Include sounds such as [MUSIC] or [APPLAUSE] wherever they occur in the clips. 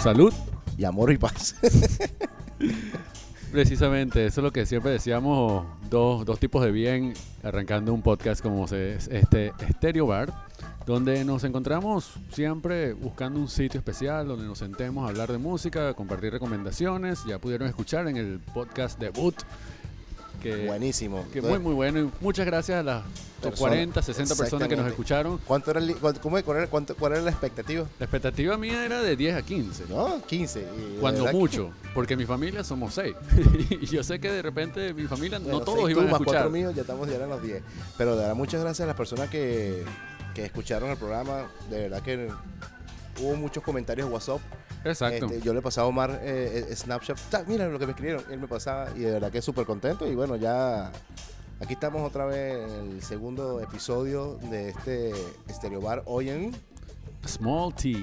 salud. y amor y paz. [LAUGHS] Precisamente, eso es lo que siempre decíamos, dos, dos tipos de bien, arrancando un podcast como se, este Stereo Bar, donde nos encontramos siempre buscando un sitio especial donde nos sentemos a hablar de música, compartir recomendaciones. Ya pudieron escuchar en el podcast debut. Que, Buenísimo. que muy, muy bueno. Y muchas gracias a las Persona- 40, 60 personas que nos escucharon. ¿Cuánto era el cuánto- cómo- cuál, era, cuánto- cuál era la expectativa? La expectativa mía era de 10 a 15. No, 15. y Cuando verdad que- mucho, porque mi familia somos 6. [LAUGHS] y yo sé que de repente mi familia Bueno, no todos iban tú a más escuchar. cuatro míos, ya estamos ya eran los 10. Pero de verdad, muchas gracias a las personas que, que escucharon el programa. De verdad que hubo muchos comentarios en WhatsApp. Exacto. Este, yo le pasaba a Omar eh, eh, Snapchat. "Ta, Mira lo que me escribieron. Él me pasaba y de verdad que súper contento. Y bueno, ya aquí estamos otra vez en el segundo episodio de este Stereo Bar. Hoy en. Small T.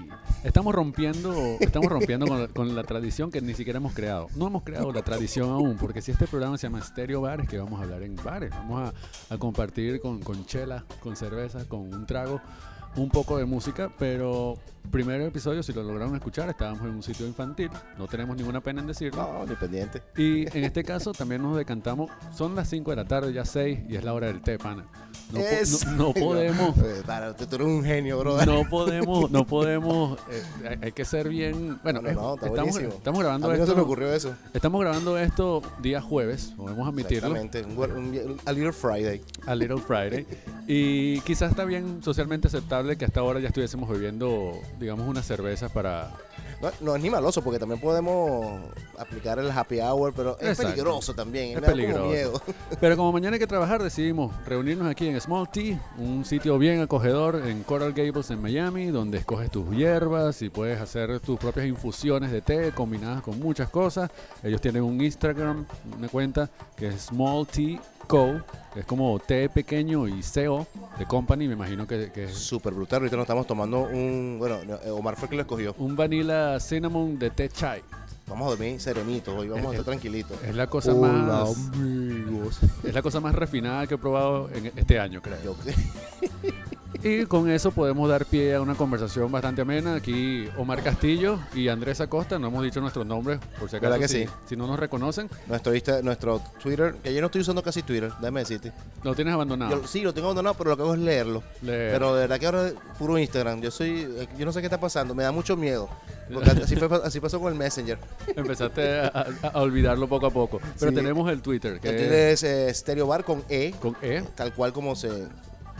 Estamos rompiendo, estamos rompiendo con la, con la tradición que ni siquiera hemos creado. No hemos creado la tradición aún, porque si este programa se llama Stereo Bar, es que vamos a hablar en bares. Vamos a, a compartir con, con chela, con cerveza, con un trago, un poco de música, pero primer episodio, si lo lograron escuchar, estábamos en un sitio infantil. No tenemos ninguna pena en decirlo. No, independiente. Y en este caso también nos decantamos. Son las 5 de la tarde, ya 6, y es la hora del té, pana. No, po- Es- no- no [LAUGHS] podemos. Eh, para, tú tú eres un genio, bro. No podemos, no [LAUGHS] podemos, eh, hay- que ser bien, bueno, No, no, eh, está estamos, estamos A grabando mí no se me esto, ocurrió eso. estamos grabando esto día jueves, podemos admitirlo, Exactamente. Un, guar- un- a Little Friday. a Little Friday, [LAUGHS] y quizás está bien socialmente aceptable que hasta ahora ya estuviésemos bebiendo, digamos, unas cervezas para, No, no es ni maloso porque también podemos aplicar el happy hour, pero es Exacto. peligroso también. Es me da como peligroso. miedo. Pero como mañana hay que trabajar, decidimos reunirnos aquí en Small Tea, un sitio bien acogedor en Coral Gables, en Miami, donde escoges tus hierbas y puedes hacer tus propias infusiones de té combinadas con muchas cosas. Ellos tienen un Instagram, una cuenta que es Small Tea Co. es como té pequeño y CO de company, me imagino que, que es Súper brutal. Ahorita nos estamos tomando un. Bueno, no, Omar fue que lo escogió. un vanilla cinnamon de té chai. Vamos a dormir serenitos hoy, vamos a estar tranquilitos. Es la cosa Hola, más amigos. es la cosa más refinada que he probado en este año, creo. Yo- Y con eso podemos dar pie a una conversación bastante amena. Aquí Omar Castillo y Andrés Acosta, no hemos dicho nuestros nombres, por si acaso ¿Verdad que si, sí? si no nos reconocen, nuestro, Insta- nuestro Twitter, que yo no estoy usando casi Twitter, déjame decirte. lo tienes abandonado. Yo, sí, lo tengo abandonado, pero lo que hago es leerlo. Le- Pero de verdad que ahora es puro Instagram. Yo soy, eh, yo no sé qué está pasando, me da mucho miedo. Porque así, fue- [LAUGHS] así pasó con el Messenger. Empezaste a, a- a olvidarlo poco a poco. Pero Sí. tenemos el Twitter, que Que es tienes eh, Stereo Bar con E, con E tal cual como se,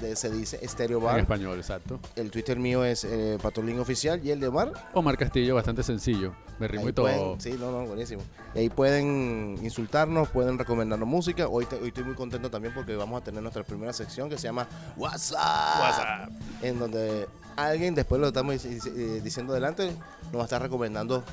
de- se dice, Stereo en Bar. español, exacto. El Twitter mío es eh, Patolín Oficial y el de Omar. Omar Castillo, bastante sencillo. Me rimo Ahí y todo. pueden- sí, no, no, buenísimo. Y ahí pueden insultarnos, pueden recomendarnos música. Hoy, te- hoy estoy muy contento también porque vamos a tener nuestra primera sección que se llama WhatsApp. WhatsApp. En donde alguien, después lo estamos eh, diciendo adelante, nos va a estar recomendando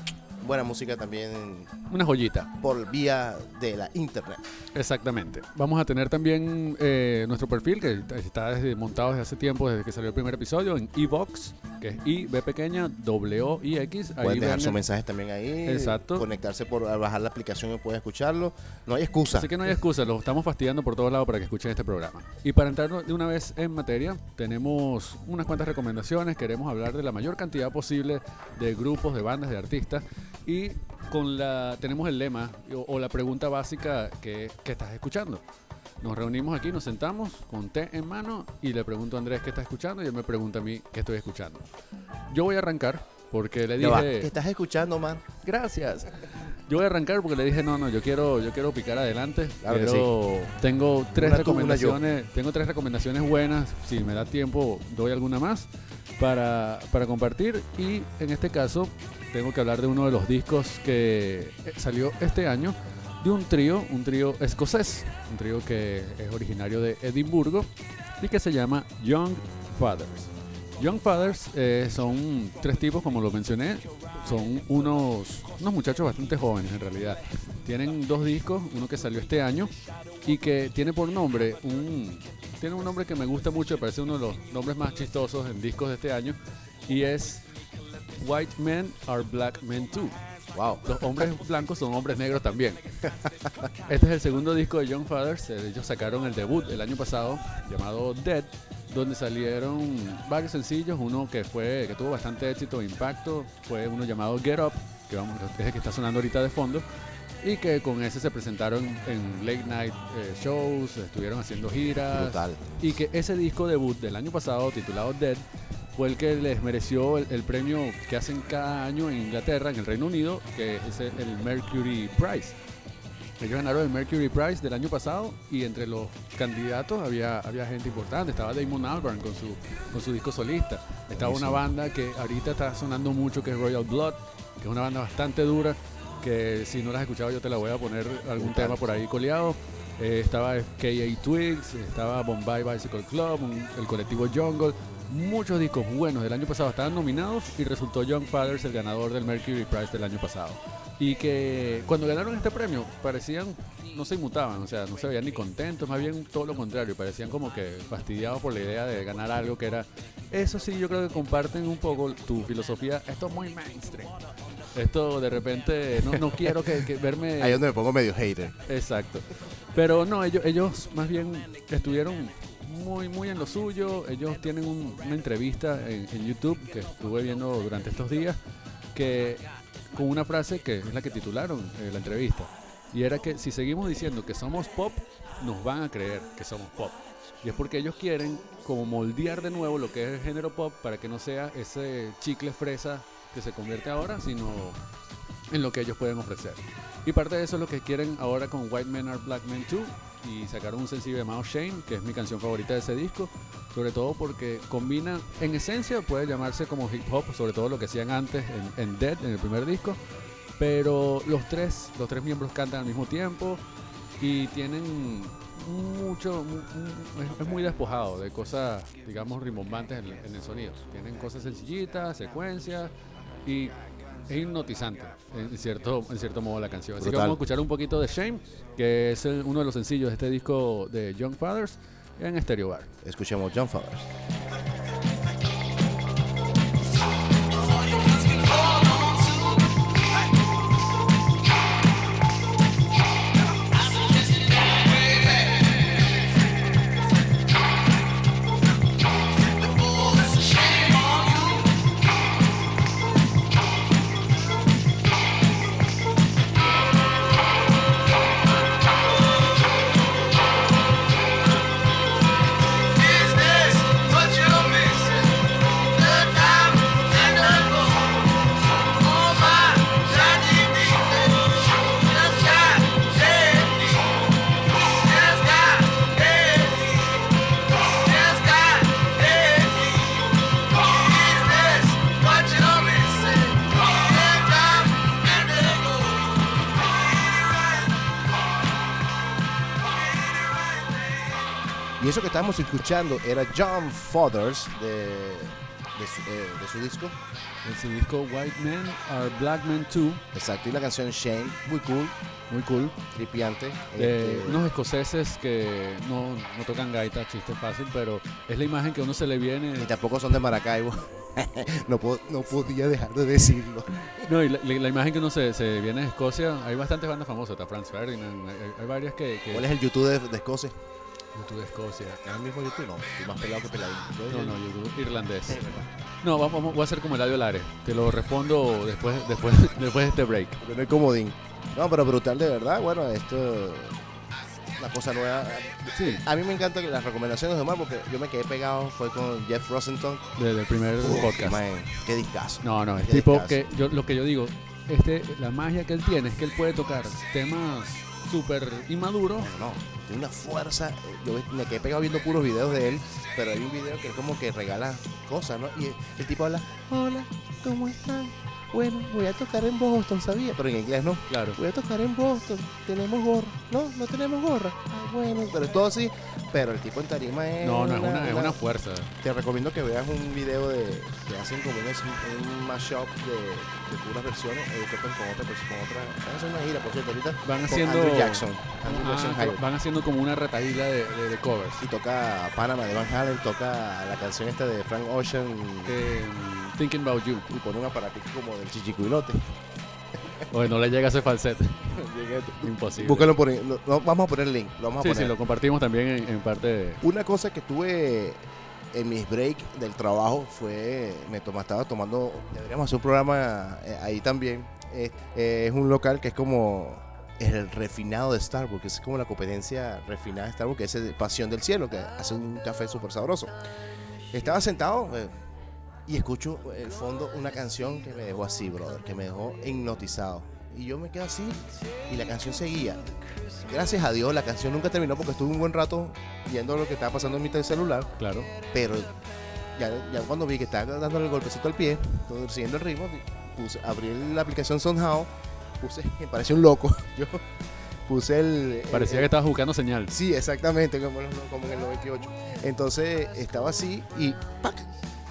buena música también Una joyita. por vía de la internet. Exactamente. Vamos a tener también eh, nuestro perfil que está desde, montado desde hace tiempo, desde que salió el primer episodio, en Evox, que es I, B pequeña, W, I, X. Ahí Pueden dejar sus mensajes también ahí. Exacto. Conectarse por bajar la aplicación y pueden escucharlo. No hay excusa. Así que no hay excusa, los estamos fastidiando por todos lados para que escuchen este programa. Y para entrar de una vez en materia, tenemos unas cuantas recomendaciones, queremos hablar de la mayor cantidad posible de grupos, de bandas, de artistas y con la tenemos el lema o, o la pregunta básica que, que estás escuchando. Nos reunimos aquí, nos sentamos con té en mano y le pregunto a Andrés qué está escuchando y él me pregunta a mí qué estoy escuchando. Yo voy a arrancar porque le dije... ¿Qué estás escuchando, man? Gracias. Yo voy a arrancar porque le dije, no, no, yo quiero, yo quiero picar adelante. Claro que Quiero- Tengo tres Una tú, recomendaciones, tengo tres recomendaciones buenas. Si me da tiempo, doy alguna más para, para compartir. Y en este caso, tengo que hablar de uno de los discos que eh, salió este año de un trío, un trío escocés, un trío que es originario de Edimburgo y que se llama Young Fathers. Young Fathers eh, son tres tipos, como lo mencioné, son unos, unos muchachos bastante jóvenes en realidad. Tienen dos discos, uno que salió este año y que tiene por nombre un, tiene un nombre que me gusta mucho, parece uno de los nombres más chistosos en discos de este año y es White Men Are Black Men Too. Wow. Los hombres blancos son hombres negros también. [LAUGHS] Este es el segundo disco de Young Fathers. Ellos sacaron el debut el año pasado llamado Dead. donde salieron varios sencillos, uno que fue que tuvo bastante éxito e impacto, fue uno llamado Get Up, que vamos, es el que está sonando ahorita de fondo, y que con ese se presentaron en late night eh, shows, estuvieron haciendo giras, Brutal. y que ese disco debut del año pasado, titulado Dead, fue el que les mereció el, el premio que hacen cada año en Inglaterra, en el Reino Unido, que es el, Mercury Prize. Ellos ganaron el Mercury Prize del año pasado y entre los candidatos había, había gente importante. Estaba Damon Albarn con su, con su disco solista. Estaba una banda que ahorita está sonando mucho, que es Royal Blood, que es una banda bastante dura, que si no la has escuchado yo te la voy a poner algún tema por ahí coleado. Eh, estaba KA Twigs, estaba Bombay Bicycle Club, un- el colectivo Jungle. Muchos discos buenos del año pasado estaban nominados y resultó Young Fathers el ganador del Mercury Prize del año pasado. Y que cuando ganaron este premio parecían, no se inmutaban, o sea, no se veían ni contentos, más bien todo lo contrario, parecían como que fastidiados por la idea de ganar algo que era... Eso sí, yo creo que comparten un poco tu filosofía, esto es muy mainstream. Esto de repente, no, no quiero que, que verme... [LAUGHS] Ahí donde me pongo medio hater. Exacto. Pero no, ellos, ellos más bien estuvieron muy, muy en lo suyo. Ellos tienen un- una entrevista en, YouTube que estuve viendo durante estos días, que con una frase que es la que titularon eh, la entrevista. Y era que si seguimos diciendo que somos pop, nos van a creer que somos pop. Y es porque ellos quieren como moldear de nuevo lo que es el género pop para que no sea ese chicle fresa que se convierte ahora, sino en lo que ellos pueden ofrecer. Y parte de eso es lo que quieren ahora con White Men Are Black Men Too. Y sacaron un sencillo llamado Shame, que es mi canción favorita de ese disco. Sobre todo porque combina, en esencia puede llamarse como hip hop, sobre todo lo que hacían antes en, Dead, en el primer disco. Pero los tres, los tres miembros cantan al mismo tiempo y tienen mucho, mu- mu- es, es muy despojado de cosas, digamos, rimbombantes en, en el sonido. Tienen cosas sencillitas, secuencias y es hipnotizante en cierto, en cierto modo la canción. Así que vamos a escuchar un poquito de Shame, que es uno de los sencillos de este disco de Young Fathers en Stereo Bar. Escuchemos John Fathers. Estábamos escuchando era John Fathers de, de, su, eh, de su disco. En su disco White Men Are Black Men Too, Exacto. Y la canción Shame, muy cool, muy cool. tripiante. de Este, unos escoceses que no, no tocan gaita, chiste fácil, pero es la imagen que a uno se le viene. y tampoco son de Maracaibo. [LAUGHS] no, puedo- no podía dejar de decirlo. No, y la, la- la imagen que uno se, se viene de Escocia, hay bastantes bandas famosas, está Franz Ferdinand, hay, hay varias que... que ¿Cuál es el YouTube de, de Escocia? YouTube Escocia. ¿Es el mismo YouTube? No, estoy más pelado que peladito. No, no, YouTube irlandés. No, vamos, vamos- voy a hacer como Eladio Lares. Te lo respondo después, después, [LAUGHS] después de este break. No hay comodín. No, pero brutal de verdad. Bueno, esto una cosa nueva. Sí, A mí me encantan las recomendaciones de Omar porque yo me quedé pegado. Fue con Jeff Rosenthal. desde el primer Uf, podcast. man, qué discazo. No, no, es tipo discazo. que yo lo que yo digo, este, la magia que él tiene es que él puede tocar temas súper inmaduros. No, no, tiene una fuerza. eh, Yo me quedé pegado viendo puros videos de él, pero hay un video que es como que regala cosas, ¿no? Y el, el tipo habla, hola, ¿cómo están? Bueno, voy a tocar en Boston, ¿sabía? Pero en inglés no. Claro. Voy a tocar en Boston, tenemos gorra. No, no tenemos gorra. Ah, bueno, pero es todo así. Pero el tipo en tarima es. No, no, es una, es una fuerza. Te recomiendo que veas un video de que hacen como un, un mashup de, de puras versiones. Ellos tocan con otra persona, con otra. Van a hacer una gira, por cierto, ahorita. Van con haciendo. Andrew Jackson. Andrew Ah, Jackson van haciendo como una retahíla de, de- de covers. Y toca Panama de Van Halen, toca la canción esta de Frank Ocean Eh, Thinking About You. y pone un aparatico como del chichicuilote. [LAUGHS] Oye, no le llega ese falsete. Imposible. Búscalo por lo- lo- vamos a poner el link, lo vamos a Sí, poner. sí, lo compartimos también en, en parte de... Una cosa que estuve en mis break del trabajo fue, me estaba tomando, deberíamos hacer un programa eh, ahí también. Eh, eh, es un local que es como el refinado de Starbucks, es como la competencia refinada de Starbucks, que es el Pasión del Cielo, que hace un café súper sabroso. Estaba sentado eh, y escucho el fondo una canción que me dejó así, brother, que me dejó hipnotizado. Y yo me quedo así y la canción seguía. Gracias a Dios, la canción nunca terminó porque estuve un buen rato viendo lo que estaba pasando en mi celular. Claro. Pero ya, ya cuando vi que estaba dándole el golpecito al pie, todo siguiendo el ritmo, puse, abrí la aplicación Somehow, puse, [LAUGHS] me pareció un loco. [LAUGHS] Yo puse el. Parecía el- que estabas buscando señal. Sí, exactamente, como, como en el 98. Entonces estaba así y ¡pac!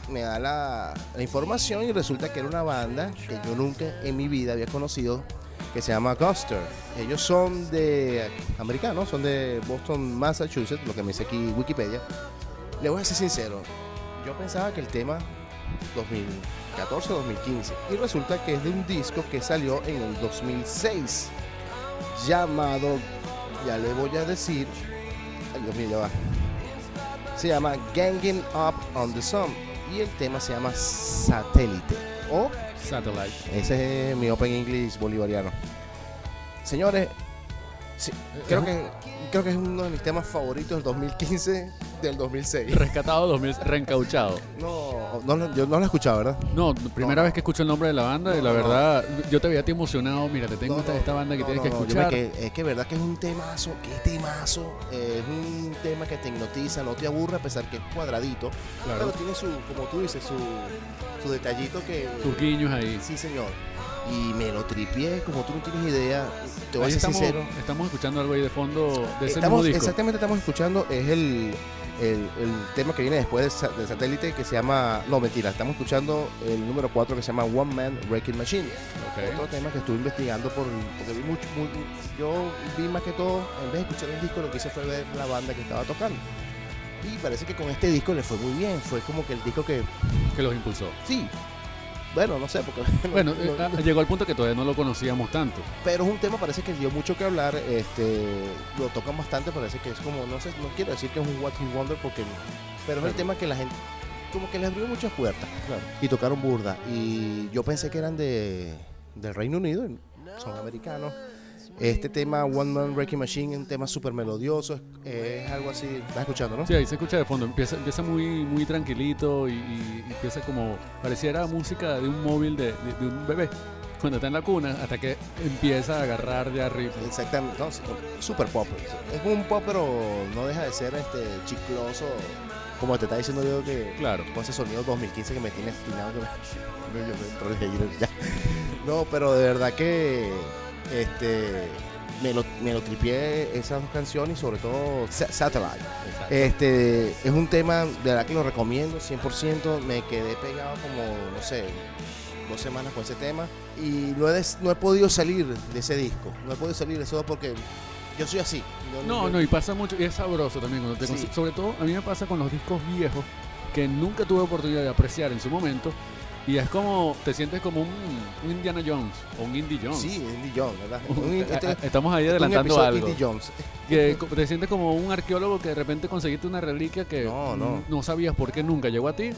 Me da la, información y resulta que era una banda que yo nunca en mi vida había conocido que se llama Guster. Ellos son de americanos, son de Boston, Massachusetts, lo que me dice aquí Wikipedia. Le voy a ser sincero, yo pensaba que el tema 2014-2015 y resulta que es de un disco que salió en el 2006 llamado, ya le voy a decir, Dios mío. Se llama Ganging Up on the Sun y el tema se llama Satélite o Satellite. ese es mi Open English bolivariano. Señores, sí, creo que creo que es uno de mis temas favoritos del 2015 del 2006. Rescatado 2000, reencauchado. No, no, yo no lo he escuchado, ¿verdad? No, primera No. vez que escucho el nombre de la banda y la verdad, yo te veía a ti emocionado. Mira, te tengo esta, esta banda que tienes que escuchar. quedé- es que verdad que es un temazo, qué temazo. eh, es un tema que te hipnotiza, no te aburre a pesar que es cuadradito. Claro. Pero tiene su, como tú dices, su, su detallito que... Tus guiños ahí. Sí, señor. Y me lo tripié, como tú no tienes idea. Te voy Ahí a ser estamos, sincero. estamos escuchando algo ahí de fondo de ese Estamos, mismo disco. exactamente estamos escuchando, es el, el, el tema que viene después de, Sa- de Satélite que se llama... No, mentira, estamos escuchando el número 4 que se llama One Man Wrecking Machine. Ok. Otro tema que estuve investigando por, porque vi mucho, muy- yo vi más que todo, en vez de escuchar el disco, lo que hice fue ver la banda que estaba tocando. Y parece que con este disco le fue muy bien, fue como que el disco que, Que los impulsó. sí, bueno, no sé, porque... [LAUGHS] Bueno, no- eh, no- ah, llegó al punto que todavía no lo conocíamos tanto. pero es un tema parece que dio mucho que hablar, este, lo tocan bastante, parece que es como, no sé, no quiero decir que es un What Hit Wonder porque, pero es el tema que la gente, como que les abrió muchas puertas Claro. y tocaron burda y yo pensé que eran de del Reino Unido, son americanos. Este tema One Man Wrecking Machine es un tema súper melodioso, es, es algo así, estás escuchando, ¿no? Sí, ahí se escucha de fondo. Empieza, empieza muy, muy tranquilito y, y empieza como. Pareciera música de un móvil de, de- de un bebé. Cuando está en la cuna, hasta que empieza a agarrar ya ritmo. Exactamente, no, sí, súper pop. Es un pop, pero no deja de ser este chicloso, como te está diciendo yo que Claro. con ese sonido 2015 que me tiene estimado. que me- de. No, pero de verdad que este me lo, me lo tripié esas dos canciones y sobre todo Sa- Satellite. Exacto. Este es un tema de verdad que lo recomiendo 100%. Me quedé pegado como, no sé, dos semanas con ese tema y no he, des- no he podido salir de ese disco. No he podido salir de eso porque yo soy así. No, yo- no, y pasa mucho, y es sabroso también cuando te Sí. consi- Sobre todo, a mí me pasa con los discos viejos que nunca tuve oportunidad de apreciar en su momento. Y es como, te sientes como un, un Indiana Jones o un Indie Jones. Sí, Indie Jones, ¿verdad? Un- Un- este- Estamos ahí este es un adelantando episodio algo. Indie Jones. Que te sientes como un arqueólogo que de repente conseguiste una reliquia que No, no. no sabías por qué nunca llegó a ti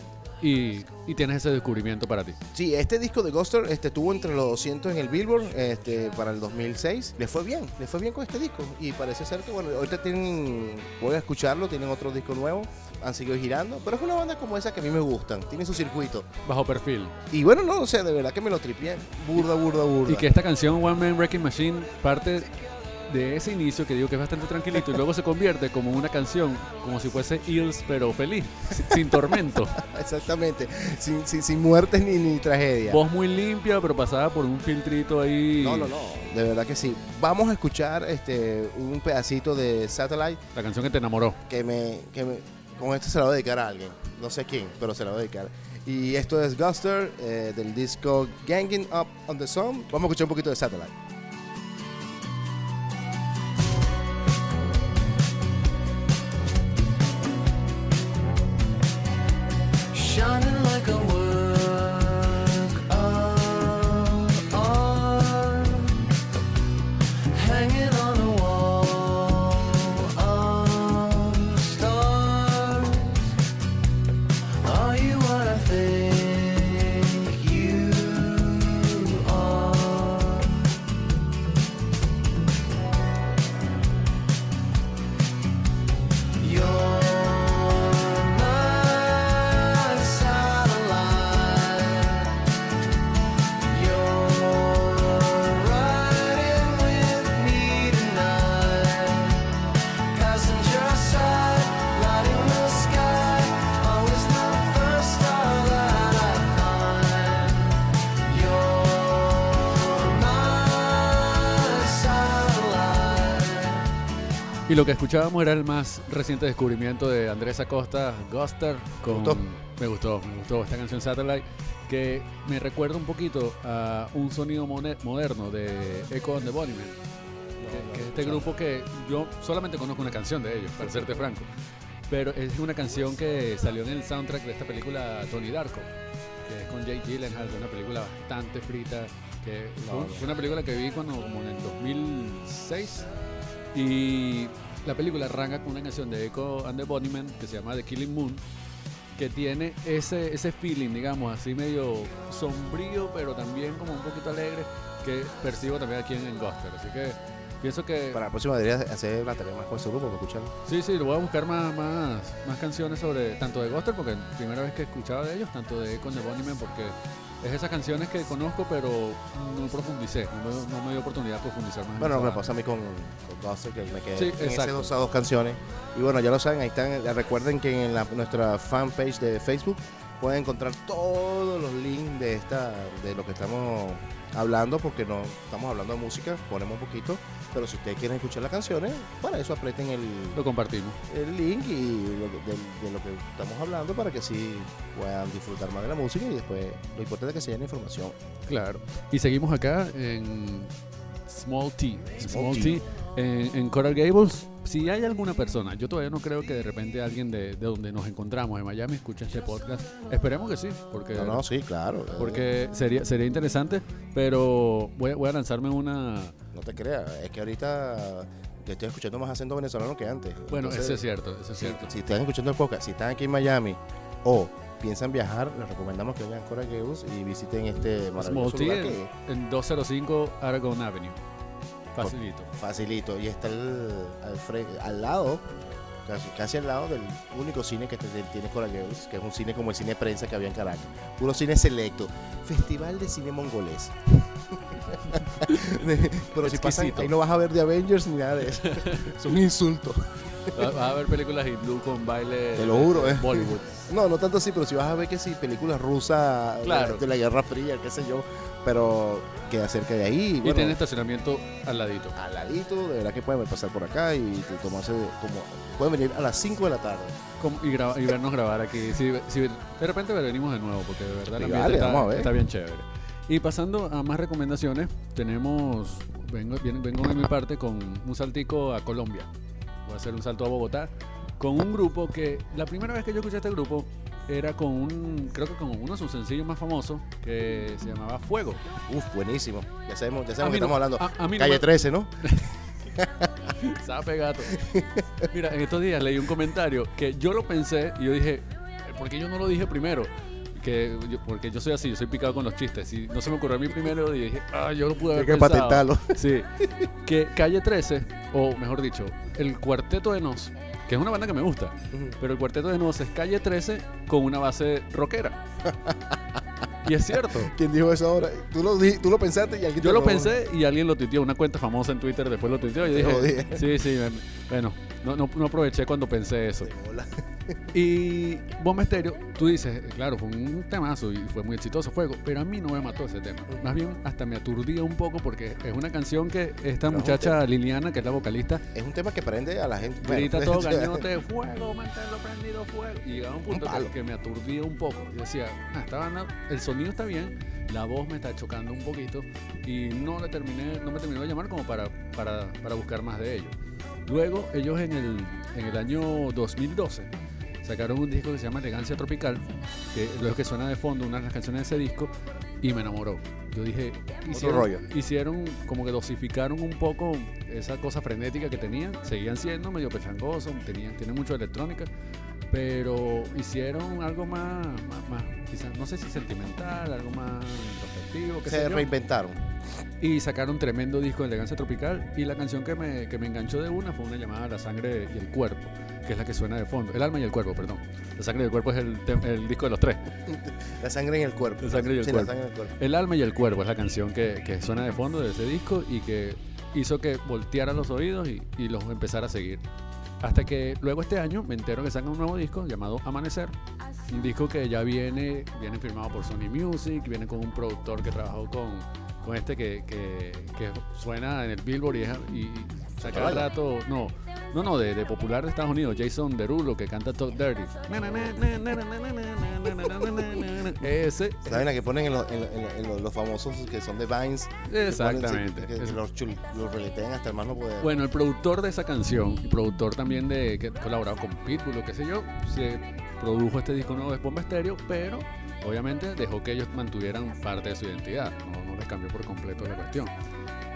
y, y tienes ese descubrimiento para ti. Sí, este disco de Ghoster este, estuvo entre los 200 en el Billboard este, para el 2006. Le fue bien, le fue bien con este disco. Y parece ser que, bueno, ahorita tienen, voy a escucharlo, tienen otro disco nuevo. Han seguido girando, pero es una banda como esa que a mí me gustan. Tiene su circuito. Bajo perfil. Y bueno, no, o sea, de verdad que me lo tripié. Burda, burda, burda. Y que esta canción One Man Wrecking Machine parte de ese inicio que digo que es bastante tranquilito y luego se convierte como una canción como si fuese Eels pero feliz, si- sin tormento. [LAUGHS] Exactamente. Sin, sin, sin muertes ni, ni tragedia. Voz muy limpia pero pasada por un filtrito ahí. No, no, no. De verdad que sí. Vamos a escuchar este un pedacito de Satellite La canción que te enamoró. que me, que me- con esto se lo voy a dedicar a alguien. No sé quién, pero se lo voy a dedicar. Y esto es Guster eh, del disco Ganging Up on the Sun. Vamos a escuchar un poquito de Satellite. Lo que escuchábamos era el más reciente descubrimiento de Andrés Acosta, Guster, con... gustó? Me gustó, me gustó esta canción Satellite, que me recuerda un poquito a un sonido moderno de Echo and the Bunnymen, que, que es este grupo que yo solamente conozco una canción de ellos, para serte franco. Pero es una canción que salió en el soundtrack de esta película Tony Darko, que es con Jake Gyllenhaal, una película bastante frita, que fue, No. fue una película que vi cuando, como en el 2006 y la película arranca con una canción de Echo and the Bunnymen que se llama The Killing Moon, que tiene ese, ese feeling, digamos, así medio sombrío, pero también como un poquito alegre, que percibo también aquí en, Guster. Así que pienso que... Para la próxima debería hacer una tarea más con ese grupo para escucharlo. Sí, sí, lo voy a buscar más, más, más canciones sobre tanto de Guster, porque primera vez que escuchaba de ellos, tanto de Echo and the Bunnymen, porque es esas canciones que conozco, pero no profundicé, no me, no me dio oportunidad de profundizar más. en Bueno, me banda. pasa a mí con, con que me quedé Sí, en esas dos, canciones. Y bueno, ya lo saben, ahí están. Recuerden que en la- nuestra fanpage de Facebook pueden encontrar todos los links de esta de lo que estamos hablando, porque no estamos hablando de música, ponemos un poquito. Pero si ustedes quieren escuchar las canciones, para eso aprieten el, Lo compartimos. el link y lo de, de lo que estamos hablando para que así puedan disfrutar más de la música y después lo importante es que se llene información. Claro. Y seguimos acá en Small T. Small, Small T. En, en Coral Gables. Si hay alguna persona, yo todavía no creo que de repente alguien de, de donde nos encontramos, de Miami, escuche este podcast. Esperemos que sí, porque, No, no, sí, claro. porque sería, sería interesante. Pero voy, a- voy a lanzarme una. No te creas, es que ahorita te estoy escuchando más acento venezolano que antes. Bueno, Entonces, eso es cierto, eso es si, cierto. si están escuchando el podcast, si están aquí en Miami o piensan viajar, les recomendamos que vayan a Coral Gables y visiten este Small maravilloso T lugar que en 205 Aragon Avenue. Facilito. facilito y está el- al, al lado, casi, casi al lado del único cine que te- tiene Coral Gables, que es un cine como el cine prensa que había en Caracas. Puro cine selecto. Festival de cine mongolés. [LAUGHS] Pero si pasan, ahí no vas a ver de Avengers ni nada de eso. [LAUGHS] Es un insulto. Va- Vas a ver películas hindú con baile. Te lo juro, de eh. Bollywood. No, no tanto así, pero si vas a ver que sí, películas rusas de- de, la Guerra Fría, qué sé yo, pero queda cerca de ahí. y Y bueno, tiene estacionamiento al ladito. al ladito, de verdad que pueden pasar por acá y tomarse como pueden venir a las 5 de la tarde. Como- y, graba- y vernos grabar aquí. Si, si de repente venimos de nuevo, porque de verdad ambiente vale, está, está bien chévere. Y pasando a más recomendaciones, tenemos, vengo, vengo de mi parte con un saltico a Colombia. Voy a hacer un salto a Bogotá con un grupo que la primera vez que yo escuché este grupo era con un, creo que con uno de sus sencillos más famosos que se llamaba Fuego. Uf, buenísimo. Ya sabemos, ya sabemos que no- estamos hablando. a- a mí no Calle me- 13, ¿no? [LAUGHS] Sabe gato. Mira, en estos días leí un comentario que yo lo pensé y yo dije, ¿por qué yo no lo dije primero? Que yo- porque yo soy así, yo soy picado con los chistes. Y no se me ocurrió a mí primero y dije, ah, yo lo pude Hay haber que pensado". patentarlo. Sí. Que Calle 13, o mejor dicho, el Cuarteto de Nos, que es una banda que me gusta, pero el Cuarteto de Nos es Calle 13 con una base rockera. y es cierto. [LAUGHS] ¿Quién dijo eso ahora? Tú lo, tú lo pensaste y alguien Yo te lo pensé y alguien lo tuiteó, una cuenta famosa en Twitter después lo tuiteó y yo dije, sí, sí, bueno, no, no, no aproveché cuando pensé eso. De. [LAUGHS] Y Bomba Estéreo, tú dices, claro, fue un temazo y fue muy exitoso, fuego, pero a mí no me mató ese tema. Más bien hasta me aturdía un poco porque es una canción que esta muchacha Liliana, que es la vocalista, Es un tema que prende a la gente. bueno, grita todo [LAUGHS] gañote, fuego, manténlo prendido, fuego. Y llegaba un punto Un que, me aturdía un poco. Decía, ah, esta banda, el sonido está bien, la voz me está chocando un poquito y no le terminé, no me terminó de llamar como para, para, para buscar más de ellos. Luego, ellos en el, en el año 2012 sacaron un disco que se llama Elegancia Tropical, que lo que suena de fondo, una de las canciones de ese disco, y me enamoró. Yo dije, hicieron, rollo. hicieron como que dosificaron un poco esa cosa frenética que tenían, seguían siendo medio pechangosos, tenían, tienen mucho de electrónica, pero hicieron algo más, más, más, quizás, no sé si sentimental, algo más introspectivo, sé Se yo. Y sacaron tremendo disco de elegancia tropical. Y la canción que me, que me enganchó de una fue una llamada La sangre y el cuerpo, que es la que suena de fondo. El alma y el cuerpo, perdón. La sangre y el cuerpo es el, el disco de los tres. [LAUGHS] La sangre en el cuerpo. La sangre y el Sí, cuerpo. La sangre en el cuerpo. El alma y el cuerpo es la canción que, que suena de fondo de ese disco y que hizo que volteara los oídos y, y los empezara a seguir. Hasta que luego este año me entero que sacan un nuevo disco llamado Amanecer. Un disco que ya viene, viene firmado por Sony Music, viene con un productor que trabajó con, con este que, que, que suena en el Billboard y, es- y, y saca Zavala. rato. No, No, no, de, de popular de Estados Unidos, Jason Derulo, que canta Talk Dirty. Ese. Esa vaina que ponen en, lo- en lo- en lo- en lo- los famosos que son de Vines. que Exactamente. ponen- que- que Es- los, chul- los reletean hasta el más no poder. Bueno, el productor de esa canción productor también de que ha colaborado con Pitbull o qué sé yo, se produjo este disco nuevo de Bomba Estéreo, pero obviamente dejó que ellos mantuvieran parte de su identidad, no, no les cambió por completo la cuestión.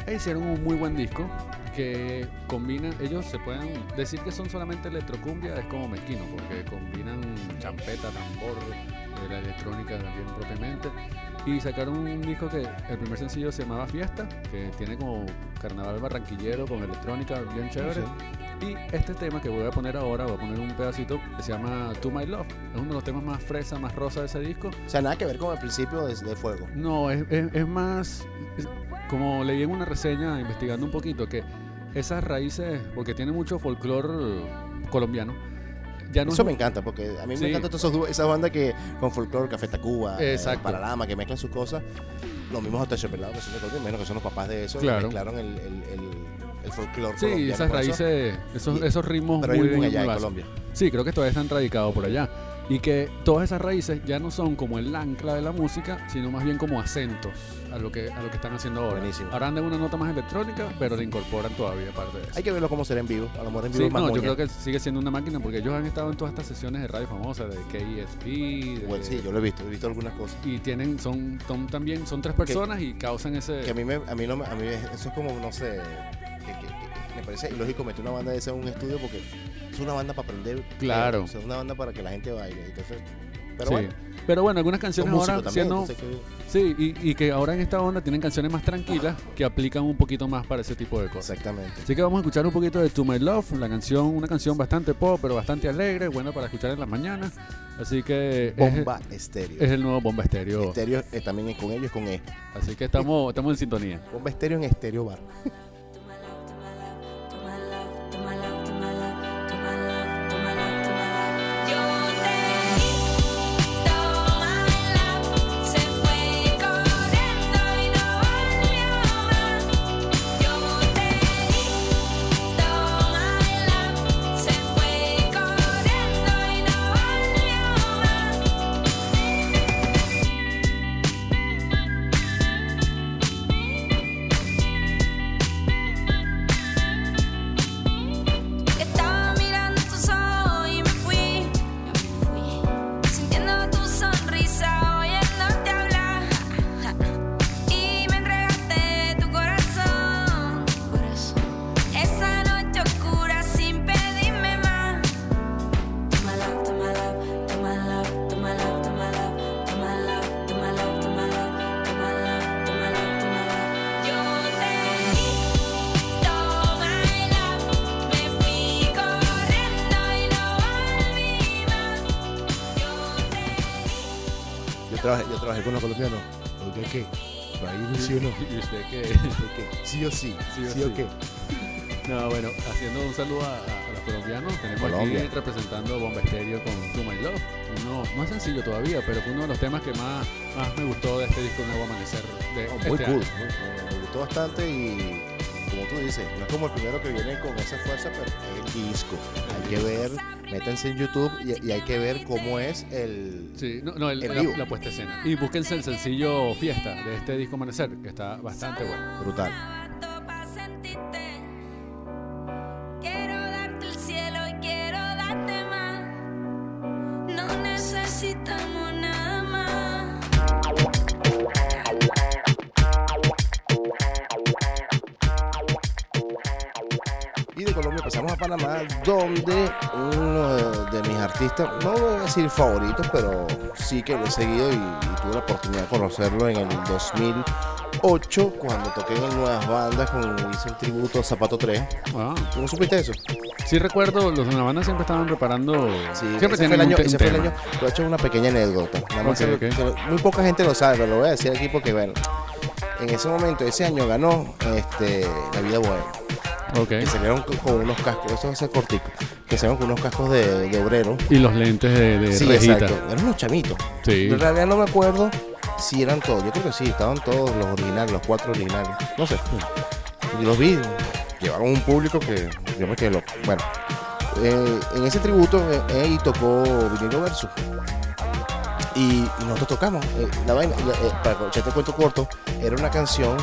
E hicieron un muy buen disco que combina, ellos se pueden decir que son solamente electrocumbia, es como mezquino, porque combinan champeta, tambor, eh, la electrónica también propiamente. Y sacaron un disco que el primer sencillo se llamaba Fiesta, que tiene como carnaval barranquillero con electrónica bien chévere. Y este tema que voy a poner ahora, voy a poner un pedacito que se llama To My Love. Es uno de los temas más fresa, más rosa de ese disco. O sea, nada que ver con el principio de, de fuego. No, es, es- es más, es- como leí en una reseña investigando un poquito, que esas raíces, porque tiene mucho folclore colombiano, ya no Eso es- me encanta, porque a mí Sí. me encantan todas esas, bandas que con folclore, Café Tacuba, eh. Paralama, que mezclan sus cosas. Los mismos Aterciopelados que son de Colombia, menos que son los papás de eso, Claro. mezclaron el, el, el, el folclore Sí, esas eso- raíces, esos, Y- esos ritmos Pero muy, muy, allá en. Colombia. Sí, creo que todavía están radicados por allá. Y que todas esas raíces ya no son como el ancla de la música, sino más bien como acentos a lo que, a lo que están haciendo ahora. Buenísimo. Ahora andan una nota más electrónica, pero le incorporan todavía parte de eso. Hay que verlo cómo será en vivo. A lo mejor en vivo Sí, es más no, yo moña. creo que sigue siendo una máquina porque ellos han estado en todas estas sesiones de radio famosas de KESP, de- Bueno, sí, yo lo he visto, he visto algunas cosas. y tienen, son, son también, son tres personas y causan ese... Que a mí, me, a mí, no, me- a mí eso es como, no sé, que, que- que me parece ilógico meter una banda de esa en un estudio porque es una banda para aprender. Claro. O sea, es una banda para que la gente baile. Entonces, pero Sí. bueno, Pero bueno, algunas canciones ahora también. siendo... Sí, y, y que ahora en esta onda tienen canciones más tranquilas que aplican un poquito más para ese tipo de cosas. exactamente. Así que vamos a escuchar un poquito de To My Love, la canción, una canción bastante pop, pero bastante alegre, buena para escuchar en las mañanas. Así que es- Bomba estéreo. es, el nuevo Bomba Estéreo. Estéreo eh, también es con ellos, con E. Así que estamos, estamos en sintonía. Bomba estéreo en estéreo bar. [LAUGHS] trabajé, con los colombianos. ¿Por qué? ¿Para ir sí o no? [LAUGHS] Y. [LAUGHS] ¿Sí o sí? Sí o ¿Sí o sí. qué? No, bueno, haciendo un saludo a, los colombianos, tenemos Colombia. aquí representando Bomba Estéreo con To My Love. Uno, no es sencillo todavía, pero fue uno de los temas que más, más me gustó de este disco Nuevo Amanecer. De No, este muy cool. muy- me, me gustó bastante y como tú dices, no es como el primero que viene con esa fuerza, pero es el disco. Hay que ver, métanse en YouTube y, y hay que ver cómo es el... Sí, no, no, el- la, vivo. la puesta escena. Y búsquense el sencillo Fiesta de este disco Amanecer, que está bastante bueno. Brutal. Barato pa' sentirte. Quiero darte el cielo y quiero darte más. No necesitamos nada más. Y de Colombia pasamos a Panamá, donde artistas, no voy a decir favoritos, pero sí que lo he seguido y, y tuve la oportunidad de conocerlo en el 2008, cuando toqué en Nuevas Bandas, con, hice un tributo a Zapato 3. Ah, ¿Tú no supiste eso? sí recuerdo, los de una banda siempre estaban preparando... Sí, siempre ese fue el año, ese fue el año, te voy a echar una pequeña anécdota. Nada más muy poca gente lo sabe, pero lo voy a decir aquí porque, bueno, en ese momento, ese año ganó este, La Vida Buena. Ok. Que salieron con, con unos cascos, eso va a ser cortico, que salieron con unos cascos de, de obrero. Y los lentes de, de Sí, rejita. exacto. Eran unos chamitos. Sí. En realidad no me acuerdo si eran todos. Yo creo que sí, estaban todos los originales, los cuatro originales. No sé. Y los vi. llevaron un público que yo me quedé loco. Bueno, eh, en ese tributo eh, Eddie tocó Vinilo Versus. Y, y nosotros tocamos. eh, la vaina, eh, para echarte cuento corto, era una canción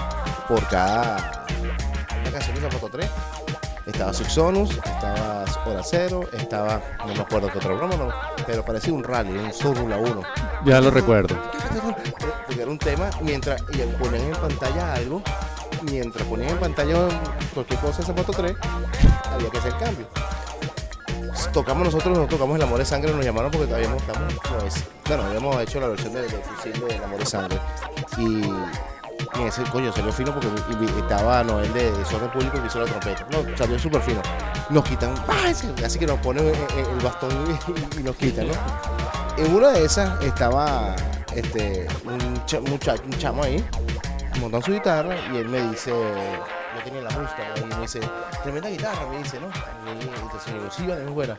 por cada. Canción de Zapato 3. Estaba Suxonus, estaba Hora Cero, estaba. No me acuerdo qué otra broma, no, pero parecía un rally, un Fórmula 1. Ya lo recuerdo. [LAUGHS] Porque era un tema mientras y ponían en pantalla algo, mientras ponían en pantalla cualquier cosa en Zapato 3, había que hacer cambio. Tocamos nosotros, no tocamos El Amor de Sangre, nos llamaron porque todavía no estamos. no, es- bueno, habíamos hecho la versión de, de fusil de El Amor de Sangre. Y, ese coño salió fino porque estaba Noel de Desorden Público que hizo la trompeta. No, salió súper fino. Nos quitan, ¡ah! así que nos ponen eh, eh, el bastón y, nos quitan, ¿no? En una de esas estaba este, un, un chamo ahí, montando su guitarra, y él me dice, yo tenía la música, y me dice, tremenda guitarra, me dice, ¿no? Y entonces me digo, sí, vale, buena.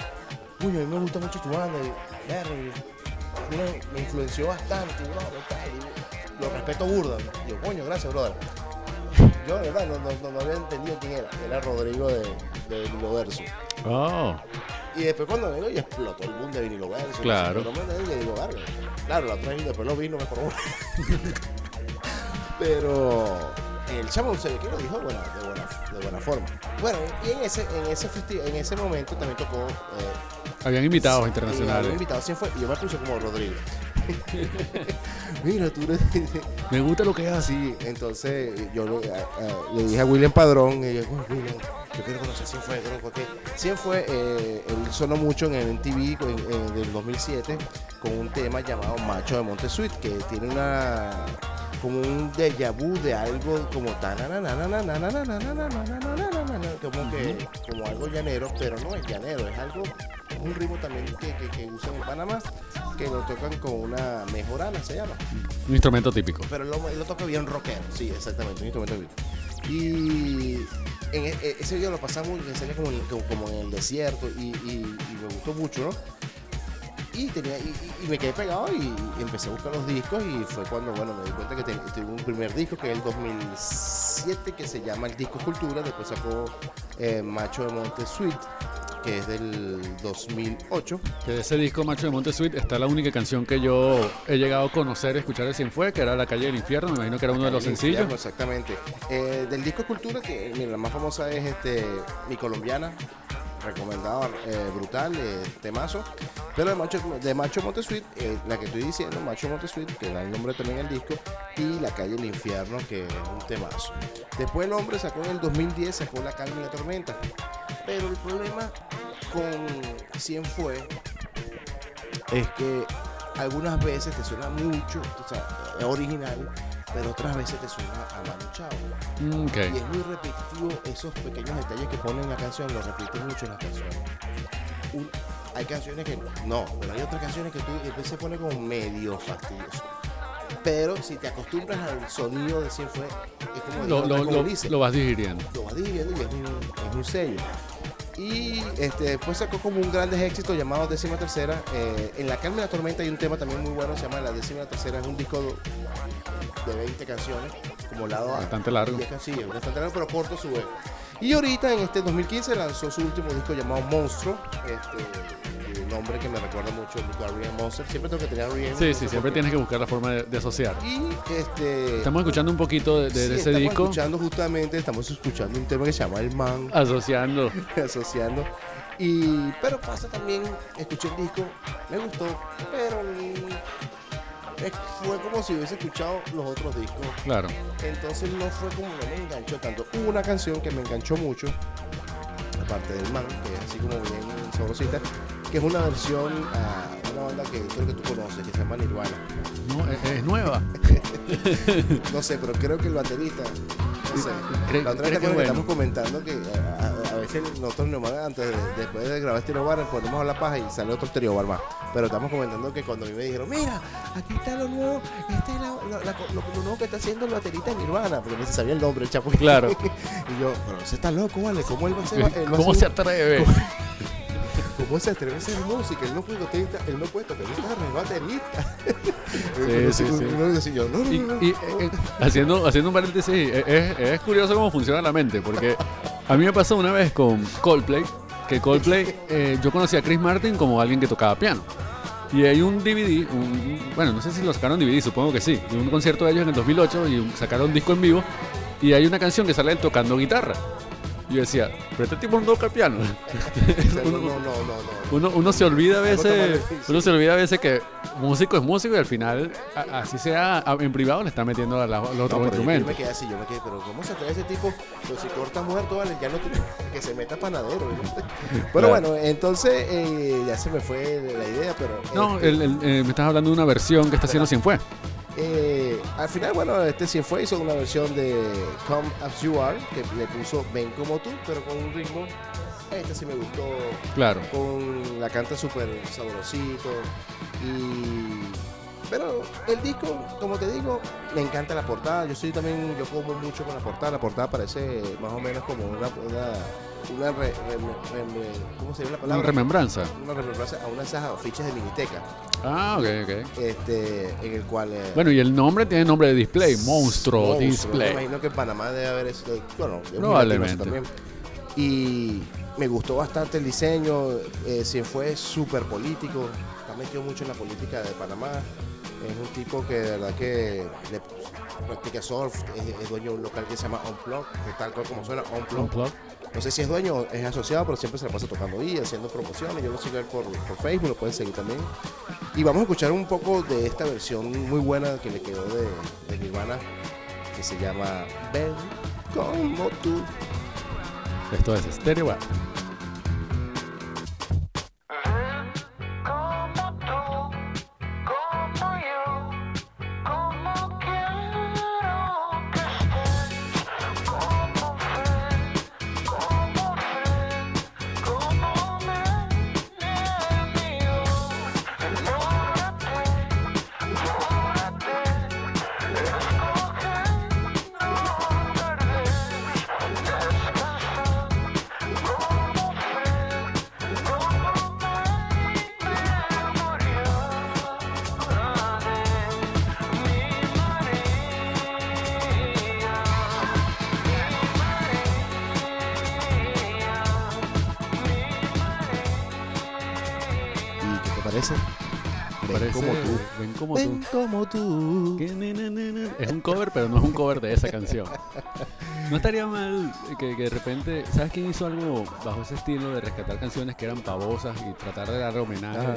Uy, a mí me gusta mucho tu banda, y, me influenció bastante, lo respeto burda. Yo, coño, gracias, brother. Yo, de verdad, no, no, no había entendido quién era. Era Rodrigo de, de Vinilo Verso. Oh, Y después cuando vengo y explotó el boom de vinilo verso. Claro. No me digo, "Verga". Claro, la otra vez después lo vi, no me acuerdo. [LAUGHS] Pero el chamo se ve que lo dijo buena- de, buena, de buena forma. Bueno, y en ese, en ese festi- en ese momento también tocó eh, habían invitados internacionales. invitado, sí fue, y yo me puse como Rodrigo. [LAUGHS] Mira, tú eres. [LAUGHS] Me gusta lo que hace. Sí, entonces yo le, a- a- le dije a William Padrón, y yo, "Uy, William, yo quiero conocer a Cienfue, porque Cienfue, eh, él sonó mucho en el MTV en, en- del 2007 con un tema llamado Macho de Montesuit, que tiene una como un déjà vu de algo como tan como que como algo llanero pero no es llanero es algo un ritmo también que, que, que usan en Panamá que lo tocan con una mejorana se llama un instrumento típico pero lo, lo toca bien rockero sí exactamente un instrumento típico y en, ese video lo pasamos en serio como, como, como en el desierto y, y, y me gustó mucho no y, tenía, y, y- y me quedé pegado y, y empecé a buscar los discos y fue cuando, bueno, me di cuenta que ten- tuve un primer disco que es el 2007 que se llama El Disco Cultura, después sacó eh, Macho de Monte Suite, que es del 2008. Que de ese disco Macho de Monte Suite está la única canción que yo he llegado a conocer, escuchar de Cienfue, que era La calle del infierno. Me imagino que era uno de los sencillos. infierno, exactamente. Eh, del disco Cultura, que mira, la más famosa es este, Mi Colombiana, recomendado, eh, brutal, eh, temazo. Pero de Macho, de Macho Montesuite, eh, la que estoy diciendo, Macho Montesuite, que da el nombre también al disco, y La calle del infierno, que es un temazo. Después el hombre sacó en el 2010, sacó La calma y la tormenta. Pero el problema con Cienfue es que algunas veces te suena mucho, original, pero otras veces te suena a Manu Chao. Mm, ok. Y es muy repetitivo esos pequeños detalles que ponen en la canción, los repiten mucho en las canciones. Un- hay canciones que no, pero hay otras canciones que tú después se pone como medio fastidioso. Pero si te acostumbras al sonido de Cienfue, es como, Lo, digo, lo, lo- lo vas digiriendo. lo vas dividiendo y es un, es un sello. Y este, después sacó como un grandes éxito llamado Décima Tercera. Eh, en La Calma y la Tormenta hay un tema también muy bueno, se llama La Décima Tercera. Es un disco de 20 canciones, como lado A. Bastante largo. 10 canciones, bastante largo, pero corto su vez. Y ahorita, en este 2015, lanzó su último disco llamado Monstruo. Este, el nombre que me recuerda mucho a R.E.M. Monster. Siempre tengo que tener. Sí, no sí, sé siempre tienes que buscar la forma de, de asociar. Y este. Estamos escuchando un poquito de, de- sí, de ese estamos disco, escuchando justamente, estamos escuchando un tema que se llama El Man. asociando. [LAUGHS] asociando. Y, pero pasa también, escuché el disco, me gustó, pero fue como si hubiese escuchado los otros discos. Claro. Entonces no fue como no me enganchó tanto. Hubo una canción que me enganchó mucho, aparte del man, que es así como bien sabrosita, que es una versión a una banda que creo que tú conoces, que se llama Nirvana. No, es, es nueva. [LAUGHS] No sé, pero creo que el baterista. No sé. La otra vez que que estamos comentando que a, a- a veces nosotros nomás antes de, después de grabar Stereo Bar ponemos a la paja y sale otro Stereo Bar más. Pero estamos comentando que cuando a mí me dijeron, mira, aquí está lo nuevo, este es la- la- la- lo, lo nuevo que está haciendo el baterista Nirvana, porque no se sabía el nombre, el chapo. Claro. [LAUGHS] y yo, pero ese está loco, vale, ¿cómo él va a hacer? [LAUGHS] él va a ¿Cómo se atreve? ¿Cómo se atreve a hacer música? Él no puede, baterista, él no puede tocar guitarra, es baterista. Eh, eh, haciendo, haciendo un paréntesis, eh, es, es curioso cómo funciona la mente, porque A mí me pasó una vez con Coldplay, que Coldplay, eh, yo conocí a Chris Martin como alguien que tocaba piano. Y hay un DVD, un- bueno, no sé si lo sacaron DVD, supongo que sí, de un concierto de ellos en el 2008 y un- sacaron un disco en vivo y hay una canción que sale él tocando guitarra. Yo decía, pero este tipo [LAUGHS] [LAUGHS] no toca piano. No, no, no. Uno, uno se olvida a veces, uno se olvida a veces que músico es músico y al final, a- así sea a- en privado, le está metiendo a la- los otros pero yo- instrumentos. me quedé así, yo me quedé, pero ¿cómo se atreve ese tipo? Pero si corta muerto, vale, ya no tiene [LAUGHS] que se meta panadero. Pero Claro. bueno, entonces eh, ya se me fue la idea, pero. No, este, el- el- eh, me estás hablando de una versión que está haciendo Cien Fue. Eh, al final, bueno, este sí fue, hizo una versión de Come As You Are, que le puso Ven como tú, pero con un ritmo. Este sí me gustó, Claro. con la canta súper sabrosito. Y. Pero el disco, como te digo, me encanta la portada. Yo soy también, yo como mucho con la portada. La portada parece más o menos como una. una, una re- re- re- ¿Cómo se llama la Una palabra? remembranza. Una remembranza a unas esas fichas de miniteca. Ah, ok, ok. Este, en el cual. eh, Bueno, y el nombre tiene nombre de display, Monstruo, Monstruo. Me Display. imagino que en Panamá debe haber eso. Bueno, Probablemente. también. Y me gustó bastante el diseño. Eh, si fue súper político. Está metido mucho en la política de Panamá. Es un tipo que de verdad que le practica surf. Es, es dueño de un local que se llama Unplug, que tal cual como suena, Unplug. Unplug. No sé si es dueño es asociado, pero siempre se la pasa tocando ahí, haciendo promociones. Yo lo sigo por, por Facebook, lo pueden seguir también. Y vamos a escuchar un poco de esta versión muy buena que le quedó de, de Nirvana, que se llama Ven como tú. Esto es Stereo cover de esa canción. No estaría mal que, que de repente, ¿sabes quién hizo algo bajo ese estilo de rescatar canciones que eran pavosas y tratar de darle homenaje? Ajá.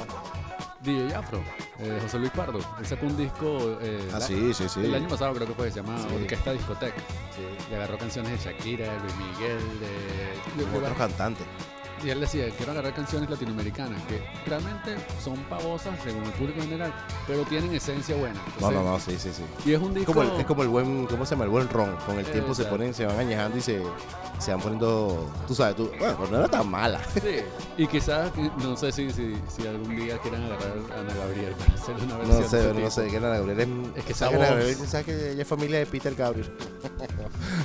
DJ Afro, eh, José Luis Pardo. Él sacó un disco eh, Ah, la- sí, sí, sí. el año pasado creo que fue, se llama Sí. Orquesta Discoteca. Sí. Y agarró canciones de Shakira, de Luis Miguel, de, de- Con otros cantantes. Y él decía, quiero agarrar canciones latinoamericanas que realmente son pavosas según el público en general, pero tienen esencia buena. No, Entonces, no, no, sí, sí, sí. Y es un Es disco... como, el, es como el buen, ¿cómo se llama? El buen ron. Con el tiempo se ponen, se van añejando y se, se van poniendo, tú sabes, tú, bueno, no era tan mala. Sí, y quizás, no sé si, si, si algún día quieran agarrar a Ana Gabriel para hacer una versión. No sé, no tipo. sé, que Ana Gabriel es, Es que ¿sabes esa Ana Gabriel? ¿sabes que ella es familia de Peter Gabriel? [LAUGHS]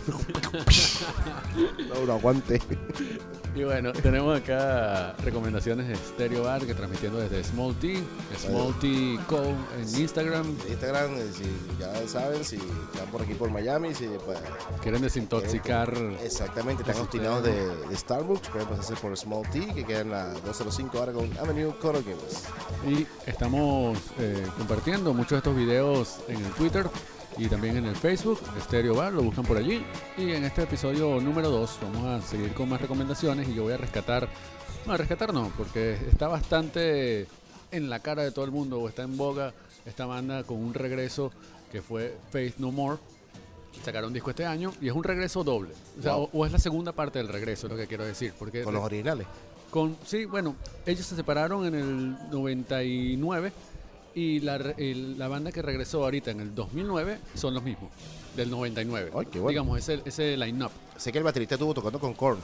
[LAUGHS] no, no aguante. [LAUGHS] Y bueno, tenemos acá recomendaciones de Stereo Bar que transmitiendo desde Small T, Small T Co en Instagram. Instagram, eh, si ya saben, si están por aquí por Miami, si pues, Quieren desintoxicar. exactamente están Pues obstinados de, de Starbucks, pueden pasarse por Small Tea, que queda en la 205 Aragon Avenue, Coral Gables. Y estamos eh, compartiendo muchos de estos videos en el Twitter y también en el Facebook, Stereo Bar, lo buscan por allí. Y en este episodio número 2 vamos a seguir con más recomendaciones y yo voy a rescatar, no, a rescatar no, porque está bastante en la cara de todo el mundo o está en boga esta banda con un regreso que fue Faith No More. Sacaron disco este año y es un regreso doble. O, sea, Wow. o- o es la segunda parte del regreso, es lo que quiero decir. Porque Con los originales. con, sí, bueno, ellos se separaron en el 99 y la, el- la banda que regresó ahorita en el 2009 son los mismos, del 99. Ay, qué bueno. Digamos, ese, ese line-up. Sé que el baterista estuvo tocando con Korn.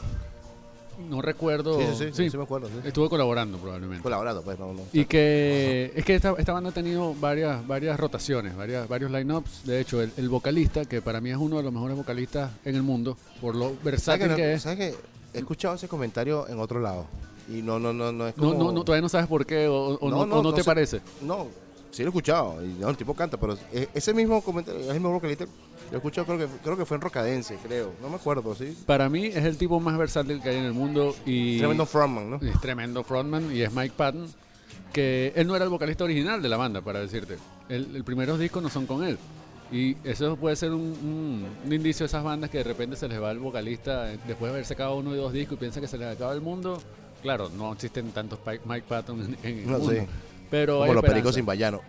No recuerdo. Sí, sí, sí, sí me acuerdo, sí. Estuvo colaborando probablemente. Colaborado, pues no, no. Y que es que esta, esta banda ha tenido varias, varias rotaciones, varias, varios line-ups. De hecho, el, el vocalista, que para mí es uno de los mejores vocalistas en el mundo, por lo ¿Sabes versátil que, no- es. ¿sabes que He escuchado ese comentario en otro lado. Y no, no, no, no es No, como... no, no, todavía no sabes por qué o, o no, No, o no, no no te sé. parece. No, Sí lo he escuchado, y no, el tipo canta, pero e- ese mismo comentario, es el mismo vocalista, lo he escuchado, creo que, creo que fue en Rocadense, creo, no me acuerdo, sí. Para mí es el tipo más versátil que hay en el mundo y Tremendo frontman, ¿no? es tremendo frontman y es Mike Patton, que él no era el vocalista original de la banda, para decirte. El, el primeros discos no son con él. Y eso puede ser un, un- un indicio de esas bandas que de repente se les va el vocalista eh, después de haber sacado uno y dos discos y piensa que se les acaba el mundo. Claro, no existen tantos Mike Patton en, en el No, mundo. sí. Pero Como los pericos sin vallano.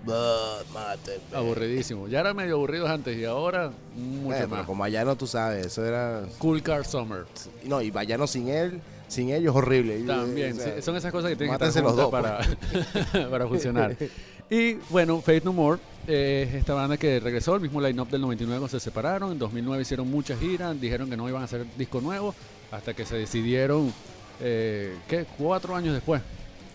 Aburridísimo. Ya eran medio aburridos antes y ahora mucho Eh, más. con Vallano tú sabes, eso era... Cool Car Summer. No, y Vallano sin él, sin ellos horrible. También, o sea, son esas cosas que tienen que estar los dos, pues. para, [LAUGHS] para funcionar. Y bueno, Faith No More eh, es esta banda que regresó, el mismo line-up del 99 cuando se separaron. En 2009 hicieron muchas giras, dijeron que no iban a hacer disco nuevo, hasta que se decidieron, eh, ¿qué? Cuatro años después.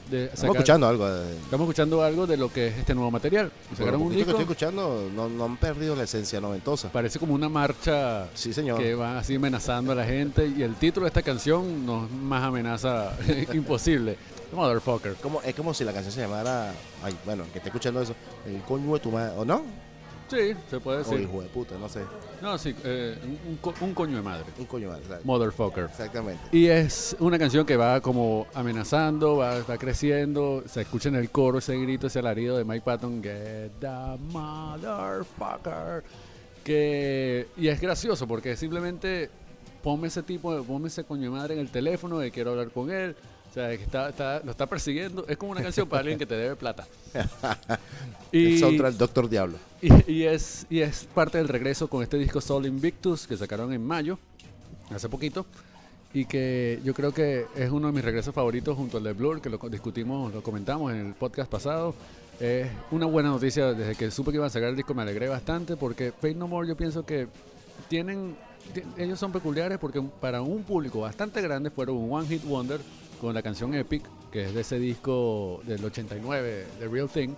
De Estamos escuchando algo. de- estamos escuchando algo de lo que es este nuevo material. Sacaron un que estoy escuchando, no, no han perdido la esencia noventosa. parece como una marcha Sí, señor. que va así amenazando a la gente. Y el título de esta canción no es más amenaza [LAUGHS] imposible. Motherfucker. Como, es como si la canción se llamara, ay, bueno, que esté escuchando eso, el coño de tu madre, ¿o no? Sí, se puede O decir. hijo de puta, no sé. No, sí, eh, un, co- un coño de madre. Un coño de madre, ¿sabes? Motherfucker. Exactamente. Y es una canción que va como amenazando, va, va creciendo, se escucha en el coro ese grito, ese alarido de Mike Patton, Get the motherfucker. Que, y es gracioso porque simplemente ponme ese tipo, ponme ese coño de madre en el teléfono y quiero hablar con él. O sea, que está, está- lo está persiguiendo. Es como una canción para alguien que te debe plata. [LAUGHS] El soundtrack Doctor Diablo. Y, y es, y es parte del regreso con este disco Soul Invictus que sacaron en mayo, hace poquito, y que yo creo que es uno de mis regresos favoritos junto al de Blur, que lo discutimos, lo comentamos en el podcast pasado. Es una buena noticia, desde que supe que iban a sacar el disco me alegré bastante, porque Fate No More yo pienso que tienen, ti- ellos son peculiares porque para un público bastante grande fueron un One Hit Wonder con la canción Epic, que es de ese disco del 89, The Real Thing,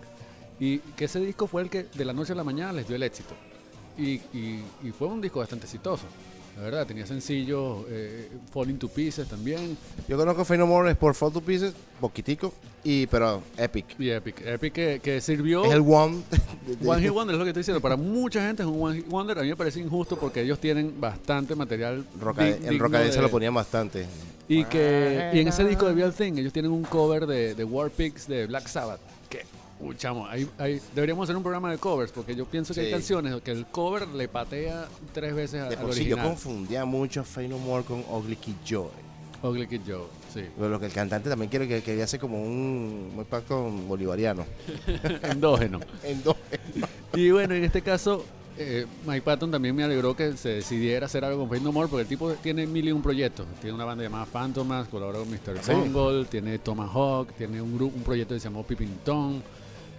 y que ese disco fue el que de la noche a la mañana les dio el éxito. Y, fue un disco bastante exitoso. La verdad, tenía sencillos, eh, Falling to Pieces también, Yo conozco Fey No More es por Fall to Pieces, poquitico, y, pero Epic. y Epic. Epic que, que sirvió... Es el One. [LAUGHS] One Hit Wonder es lo que estoy diciendo. Para mucha gente es un One Hit Wonder. A mí me parece injusto porque ellos tienen bastante material. Roca- en Rocadense de- lo ponían bastante. Y que y en ese disco de Real Thing ellos tienen un cover de, de War Pigs de Black Sabbath. Que, uy, chamo, ahí, ahí deberíamos hacer un programa de covers porque yo pienso que hay Sí. canciones que el cover le patea tres veces a- De al por sí yo confundía mucho Fey No More con Ugly Kid Joy. Ugly Kid Joe, sí. Pero lo que el cantante también quiere que quería hacer como un, un pacto bolivariano. [LAUGHS] Endógeno. [LAUGHS] En dos. Y bueno, en este caso, eh, Mike Patton también me alegró que se decidiera hacer algo con Faith No More, porque el tipo tiene mil y un proyectos. Tiene una banda llamada Phantomas, colaboró con Mr. Bungle, tiene Tomahawk, tiene un, grupo, un proyecto que se llamó Pipintón.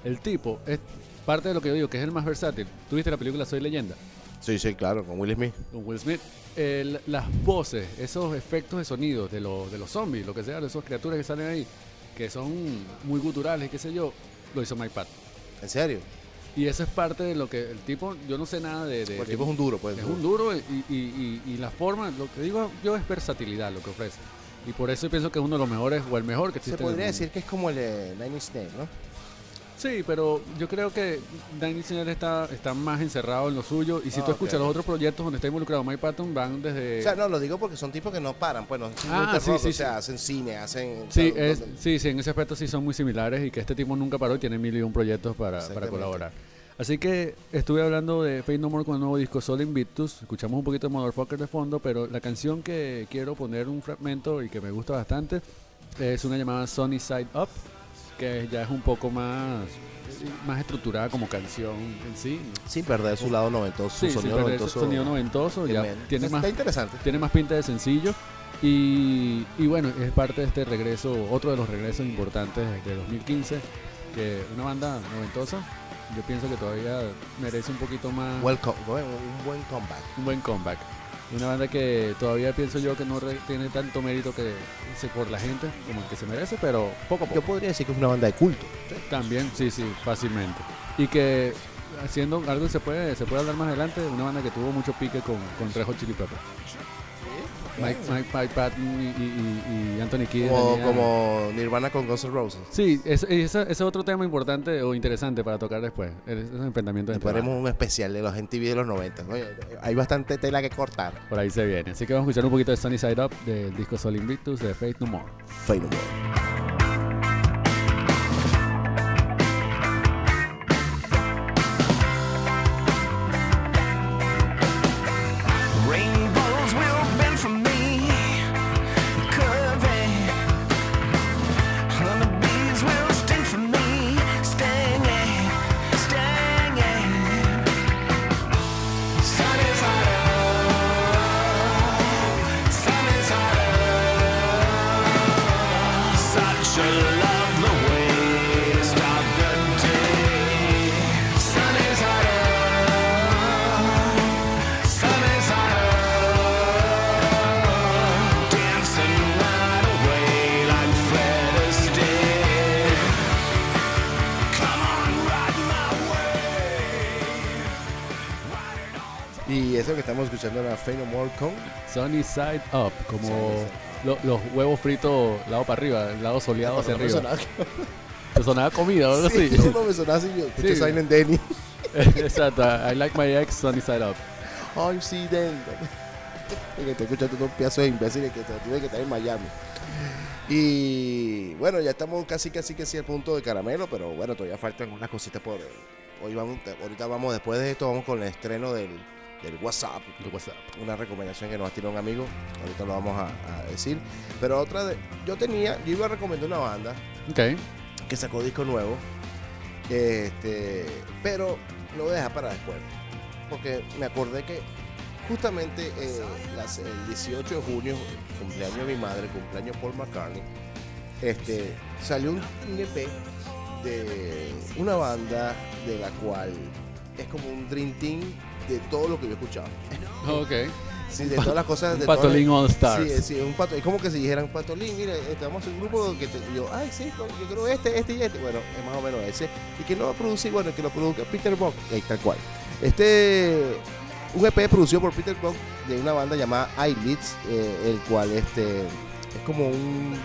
El tipo es parte de lo que yo digo, que es el más versátil. ¿Tuviste la película Soy Leyenda? Sí, sí, claro, con Will Smith. Con Will Smith. El- las voces, esos efectos de sonido de, los de los zombies, lo que sea, de esas criaturas que salen ahí, que son muy guturales, qué sé yo, lo hizo Mike Patton. ¿En serio? Y eso es parte de lo que el tipo, yo no sé nada de... de- el de- tipo es un duro, pues. es un duro y, y- y- y la forma, lo que digo yo es versatilidad lo que ofrece. Y por eso pienso que es uno de los mejores o el mejor que Se existe. en el podría mundo. decir que es como el de Nine Inch Nails, ¿no? Sí, pero yo creo que Danny Nails está, está más encerrado en lo suyo. Y si Ah, tú escuchas los otros proyectos donde está involucrado Mike Patton, van desde. O sea, no, lo digo porque son tipos que no paran, pues no Eh, Ah, sí, rock, sí, o sea, sí. hacen cine, hacen... Sí, es, donde- sí, sí, en ese aspecto sí son muy similares y que este tipo nunca paró y tiene mil y un proyectos para, colaborar. Así que estuve hablando de Fate No More con el nuevo disco Soul Invictus. Escuchamos un poquito de Motherfucker de fondo, pero la canción que quiero poner un fragmento y que me gusta bastante es una llamada Sunny Side Up, que ya es un poco más, más estructurada como canción en sí. Sin perder su lado noventoso, Sí, su sonido noventoso. sonido noventoso, ya tiene Está más interesante. tiene más pinta de sencillo. Y, y bueno, es parte de este regreso, otro de los regresos importantes de 2015, que una banda noventosa, yo pienso que todavía merece un poquito más, Welcome, un buen comeback. un buen comeback. Una banda que todavía pienso yo que no tiene tanto mérito que se- por la gente como el que se merece, pero poco a poco. Yo podría decir que es una banda de culto. También, sí, sí, fácilmente. Y que haciendo algo se puede, se puede hablar más adelante, una banda que tuvo mucho pique con, con Red Hot Chili Peppers. Mike, Mike, Mike Patton y, y- y- y Anthony Kidd. Como, como Nirvana con Guns N' Roses. Sí, es- ese es otro tema importante o interesante para tocar después. Esos enfrentamientos Después haremos un especial de los MTV de los 90. ¿no? Hay bastante tela que cortar. Por ahí se viene. Así que vamos a escuchar un poquito de Sunny Side Up del disco Sol Invictus de Faith No More. Fade no more. Y eso que estamos escuchando era Fade No More con Sunny Side Up, como Sunny lo- los huevos fritos lado para arriba, el lado soleado hacia No arriba. sonaba- Te sonaba comida o algo Sí, así. no, me sonaba así. Yo escuché Sí. Silent Danny. [LAUGHS] Exacto. I like my ex Sunny Side Up. Ay, sí, Dan. Y que estoy escuchando unos pedazos de imbéciles que tienen que estar en Miami. Y bueno, ya estamos casi, casi, casi al punto de caramelo, pero bueno, todavía faltan unas cositas por. Hoy vamos, ahorita vamos, después de esto, vamos con el estreno del, del WhatsApp. Una recomendación que nos ha tirado un amigo. Ahorita lo vamos a, a decir. Pero otra de. Yo tenía, yo iba a recomendar una banda que sacó disco nuevo. Este, pero lo voy a dejar para después. Porque me acordé que justamente eh, las- el 18 de junio, cumpleaños de mi madre, cumpleaños Paul McCartney, este, salió un un EP de una banda de la cual es como un dream team de todo lo que yo he escuchado. Ok. Sí, de todas las cosas. De Patolín All Stars. Sí, sí, un pato. Es como que si dijeran Patolín, mira, estamos en un grupo que te, yo, ay, sí, yo creo este, este y este. Bueno, es más o menos ese. Y que no lo produce, bueno, el que lo produzca Peter ahí tal cual. Este, un EP producido por Peter Buck de una banda llamada Eyelids, eh, el cual este, es como un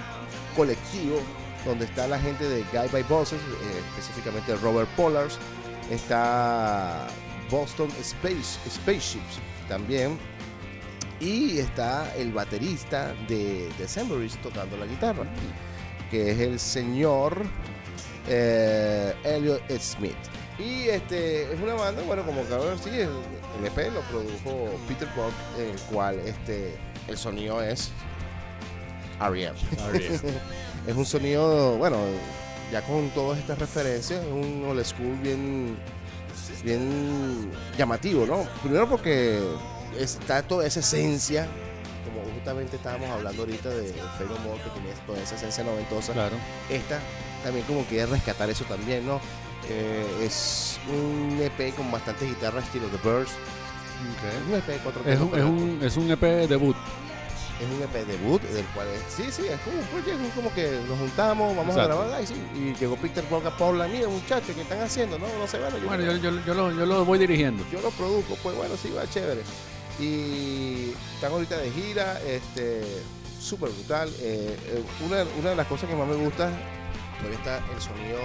colectivo donde está la gente de Guy by Bosses, eh, específicamente Robert Pollars, está Boston Space, Spaceships también, y está el baterista de Decemberist tocando la guitarra, que es el señor eh, Elliot Smith. Y este es una banda, bueno, como de decir, el, el EP lo produjo Peter Buck, el cual este, el sonido es R.E.M. [LAUGHS] es un sonido, bueno, ya con todas estas referencias, es un old school bien, bien llamativo, ¿no? Primero porque está toda esa esencia, como justamente estábamos hablando ahorita de No More, que tiene toda esa esencia noventosa. Claro. Esta también como quiere rescatar eso también, ¿no? Eh, es un EP con bastante guitarra estilo The Birds. Es un EP de cuatro Es un, es, un, es un EP debut. Es un EP debut del cual es, sí, sí, es como un proyecto, es como que nos juntamos, vamos Exacto. a grabar, ay, sí, y llegó Peter Brock a Paula, mira muchachos, ¿qué están haciendo? No, no sé, bueno, yo, Bueno, yo, yo, yo, lo, yo lo voy dirigiendo. yo lo produzco, pues bueno, sí, va chévere. Y están ahorita de gira, este, súper brutal. Eh, eh, una, una de las cosas que más me gusta, todavía está el sonido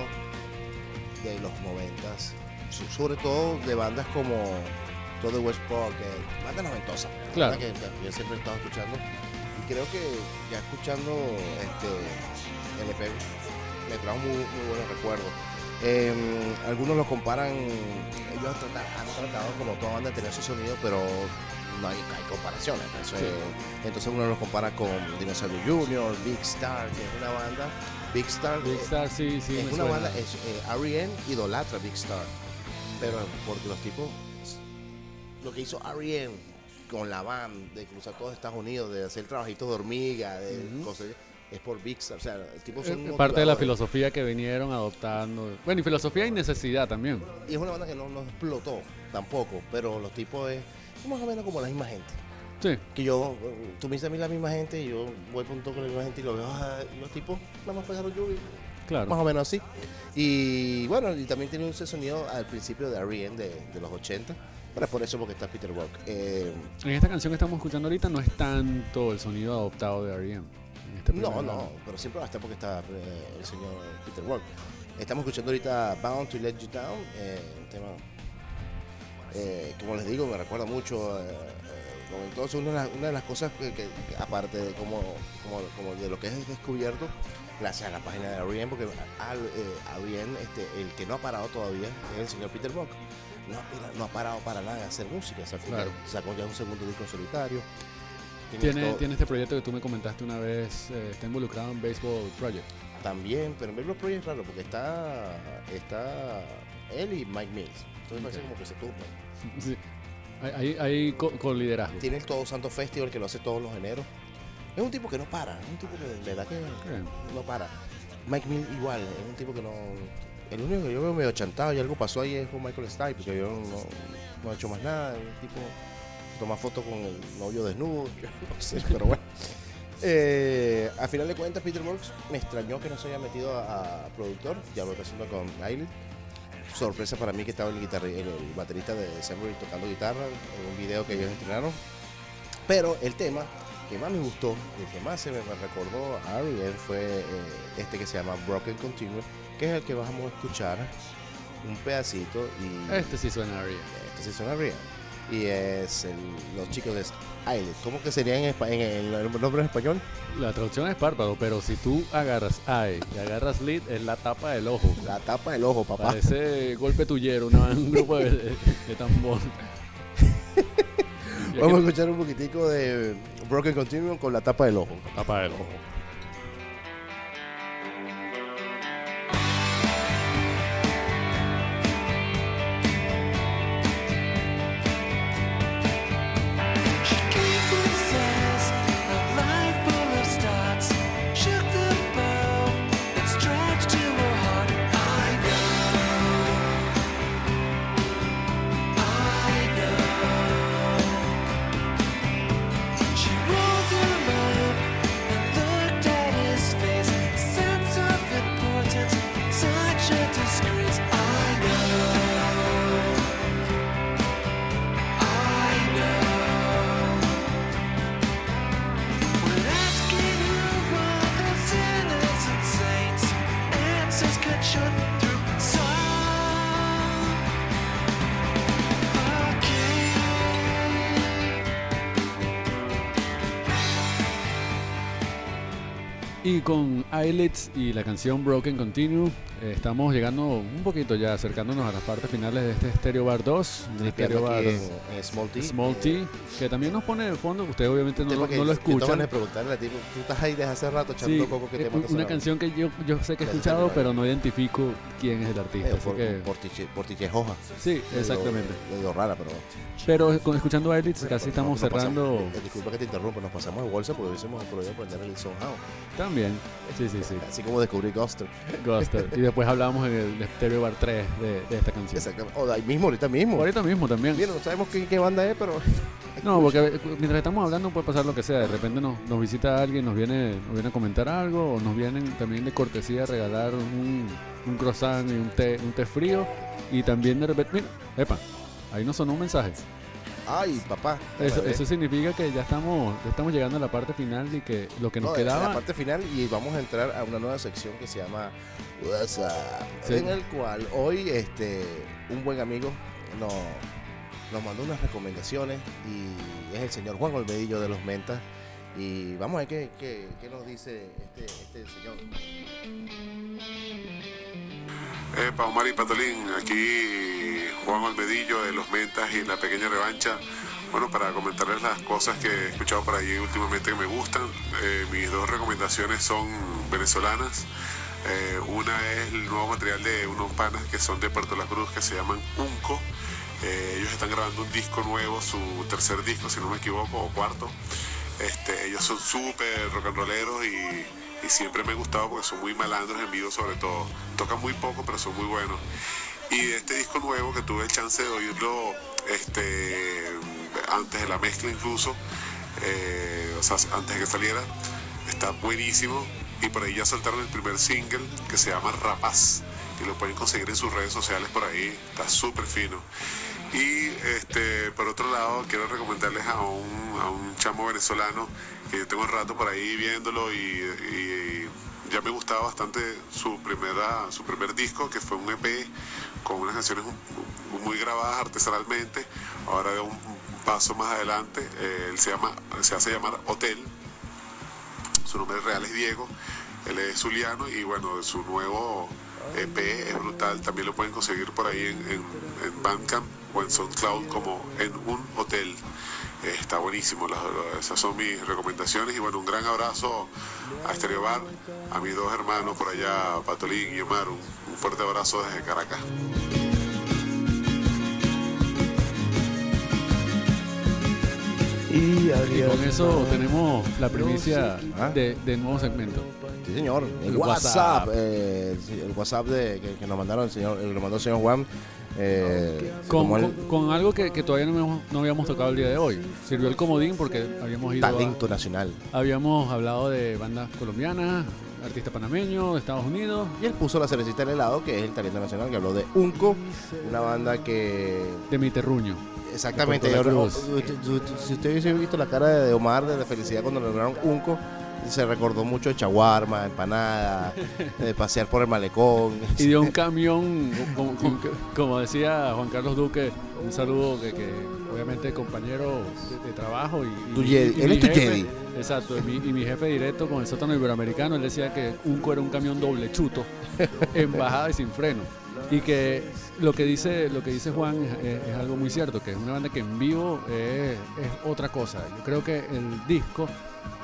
de los noventas, so- sobre todo de bandas como todo West Park, eh, bandas noventosas, Claro. bandas que, que yo siempre he estado escuchando. Y creo que ya escuchando este el EP me trajo muy, muy buenos recuerdos. Eh, algunos lo comparan, ellos han tratado, han tratado como toda banda de tener su sonido, pero no hay, hay comparaciones. Eso Sí. es- entonces uno lo compara con Dinosaurio Junior, Big Star, que es una banda. Big Star, Big eh, Star, sí, sí. es una suena. banda, es, eh, R.E.M. idolatra Big Star. Pero porque los tipos, lo que hizo R.E.M. con la band, de cruzar todo Estados Unidos, de hacer trabajitos de hormiga, de cosas, es por Big Star. O sea, el tipo son Eh, Parte de la filosofía que vinieron adoptando. Bueno, y filosofía y necesidad también. Y es una banda que no, no explotó tampoco, pero los tipos es más o menos como la misma gente. Sí. Que yo, eh, tú me dices a mí la misma gente y yo voy por un toque con la misma gente y lo veo, ah, y los tipos nada más pegaron lluvia. Claro. Más o menos así. Y bueno, y también tiene un sonido al principio de R.E.M. de, de los 80. Pero es por eso porque está Peter Rock. Eh, En esta canción que estamos escuchando ahorita no es tanto el sonido adoptado de R.E.M. Este no, no, pero siempre va a estar porque está eh, el señor Peter Rock. Estamos escuchando ahorita Bound to Let You Down, eh, un tema, como les digo, me recuerda mucho. noventoso. una, de las- una de las cosas que, que- que aparte de como, como, como de lo que es descubierto, gracias a la página de R.E.M., porque R.E.M., este, el que no ha parado todavía es el señor Peter Rock. No, ha- no ha parado para nada de hacer música. Sea, Claro. Sacó ya un segundo disco solitario. Tiene, tiene este proyecto que tú me comentaste una vez, eh, está involucrado en Baseball Project. También, pero en Baseball Project es raro porque está, está él y Mike Mills. Entonces parece Ok. como que se turnan. [LAUGHS] Sí. Hay, hay, hay co- con liderazgo. Tiene el Todo Santo Festival que lo hace todos los eneros. Es un tipo que no para, es un tipo que de verdad que no para. Mike Mills igual, es un tipo que no... El único que yo veo medio chantado y algo pasó ahí es con Michael Stipe, porque yo no, he hecho más nada. Tipo toma fotos con el novio desnudo, [LAUGHS] no sé, pero bueno. Eh, a final de cuentas, Peter Brooks me extrañó que no se haya metido a, productor, ya lo está haciendo con Eyelid. Sorpresa para mí que estaba el, el baterista de December tocando guitarra en un video que ellos estrenaron. Pero el tema que más me gustó, el que más se me recordó a Ariel fue eh, este que se llama Broken Continuous, que es el que vamos a escuchar un pedacito y Este sí suena R.E.M. este sí suena real. Y es el- los chicos de Islet. ¿Cómo que sería en, en el, el nombre en español? La traducción es párpado, pero si tú agarras eye y agarras lid, es la tapa del ojo. La tapa del ojo, papá. Parece golpe tuyero, una- un grupo de, de- de tambor. [LAUGHS] Vamos a escuchar un poquitico de Broken Continuum con la tapa del ojo. tapa del ojo. Eyelids y la canción Broken Continue, estamos llegando un poquito ya, acercándonos a las partes finales de este Stereo Bar 2, de Stereo Bar aquí en, en Small T. Small T, que también nos pone de fondo, ustedes obviamente no, lo- no lo escuchan. de preguntarle a ti, tú estás ahí desde hace rato echando Sí, coco que eh, te manda una canción que yo, yo sé que he escuchado, pero no identifico quién es el artista. Eh, así por, que- por, tiche, por tichejoja. sí, Medio- exactamente. Medio rara, pero. Pero con- escuchando Eyelids casi No- estamos no pasamos- cerrando eh, disculpa que te interrumpa, nos pasamos de bolsa porque hubiésemos podido aprender el soundhound. también. Sí, sí, sí. Así como descubrí. Guster. Y después hablábamos en el Stereo Bar 3 de, de esta canción. Exactamente. O de ahí mismo, ahorita mismo. Ahorita mismo también. Bien, no sabemos qué, qué banda es, pero. [LAUGHS] No, porque eh, mientras estamos hablando puede pasar lo que sea. De repente nos, nos visita alguien, nos viene, nos viene a comentar algo, o nos vienen también de cortesía a regalar un, un croissant y un té, un té frío. Y también de repente, mira, epa, ahí nos sonó un mensaje. Ay, papá. Eso, significa que ya estamos, ya estamos llegando a la parte final y que lo que nos No, quedaba. la parte final y vamos a entrar a una nueva sección que se llama WhatsApp, Sí. en el cual hoy este un buen amigo nos, nos mandó unas recomendaciones y es el señor Juan Olvedillo de los Mentas y vamos a ver qué, qué- qué nos dice este, este señor. Epa, y Patolín, aquí Juan Almedillo de Los Mentas y La Pequeña Revancha. Bueno, para comentarles las cosas que he escuchado por allí últimamente que me gustan, eh, mis dos recomendaciones son venezolanas. Eh, una es el nuevo material de unos panas que son de Puerto La Cruz que se llaman Unco. Eh, ellos están grabando un disco nuevo, su tercer disco, si no me equivoco, o cuarto. Este, ellos son súper rock and rolleros y, y siempre me han gustado porque son muy malandros en vivo sobre todo. Tocan muy poco pero son muy buenos. Y de este disco nuevo que tuve el chance de oírlo este, antes de la mezcla incluso, eh, o sea, antes de que saliera, está buenísimo. y por ahí ya saltaron el primer single que se llama Rapaz y lo pueden conseguir en sus redes sociales por ahí, está súper fino. Y este, por otro lado, quiero recomendarles a un, a un chamo venezolano tengo un rato por ahí viéndolo y, ya me gustaba bastante su, primera, su primer disco, que fue un EP con unas canciones muy grabadas artesanalmente. Ahora de un paso más adelante, eh, él se, llama, se hace llamar Hotel. Su nombre real es Diego. Él es zuliano y bueno, su nuevo EP es brutal. También lo pueden conseguir por ahí en, en Bandcamp o en SoundCloud como En un Hotel. Eh, está buenísimo, las- las- esas son mis recomendaciones. Y bueno, un gran abrazo a Stereo Bar, a mis dos hermanos por allá, Patolín y Omar. Un, un fuerte abrazo desde Caracas. Y, Y con eso tenemos la primicia Ah. de, de nuevo segmento. Sí, señor. El, El WhatsApp. Eh, el WhatsApp de, que, que nos mandaron el señor, el nos mandó el señor Juan. Eh, Con, el algo que, que todavía no habíamos, no habíamos tocado el día de hoy. Sirvió el comodín porque habíamos ido a- talento nacional. habíamos hablado de bandas colombianas, artista panameño, de Estados Unidos. Y él puso la cerecita en el helado, que es el talento nacional, que habló de Unco, una banda que de mi terruño. Exactamente. De si si usted hubiese visto la cara de Omar de la felicidad cuando lograron Unco, se recordó mucho de chaguarma, empanada, de pasear por el malecón. Y dio un [LAUGHS] camión, como, como- como decía Juan Carlos Duque, un saludo que, que obviamente compañero de, de trabajo. Y, y- y él es tu Jedi. Exacto, y mi, y mi jefe directo con el sótano iberoamericano, él decía que Unco era un camión doble chuto, [LAUGHS] en bajada y sin freno. Y que lo que dice, lo que dice Juan es, es- es algo muy cierto, que es una banda que en vivo es, es otra cosa. Yo creo que el disco,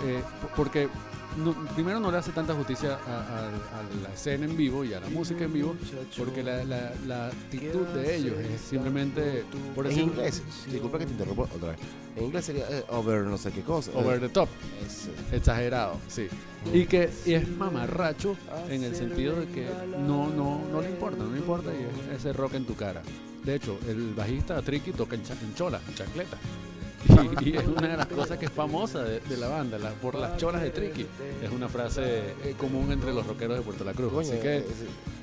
eh, porque no- primero no le hace tanta justicia a, a- a la escena en vivo y a la música en vivo, porque la, la- la actitud de ellos es simplemente, por En decir, inglés, disculpa que te interrumpa otra vez. En inglés sería eh, over no sé qué cosa. over the top. Es, Exagerado, sí. Y que y es mamarracho en el sentido de que no, no, no le importa, no le importa y es ese rock en tu cara. De hecho, el bajista Tricky toca en, cha- en chola, en chancleta. Y, [LAUGHS] y es una de las cosas que es famosa de, de la banda, la- por las cholas de Tricky. Es una frase eh, común entre los rockeros de Puerto La Cruz. coño, Así que es-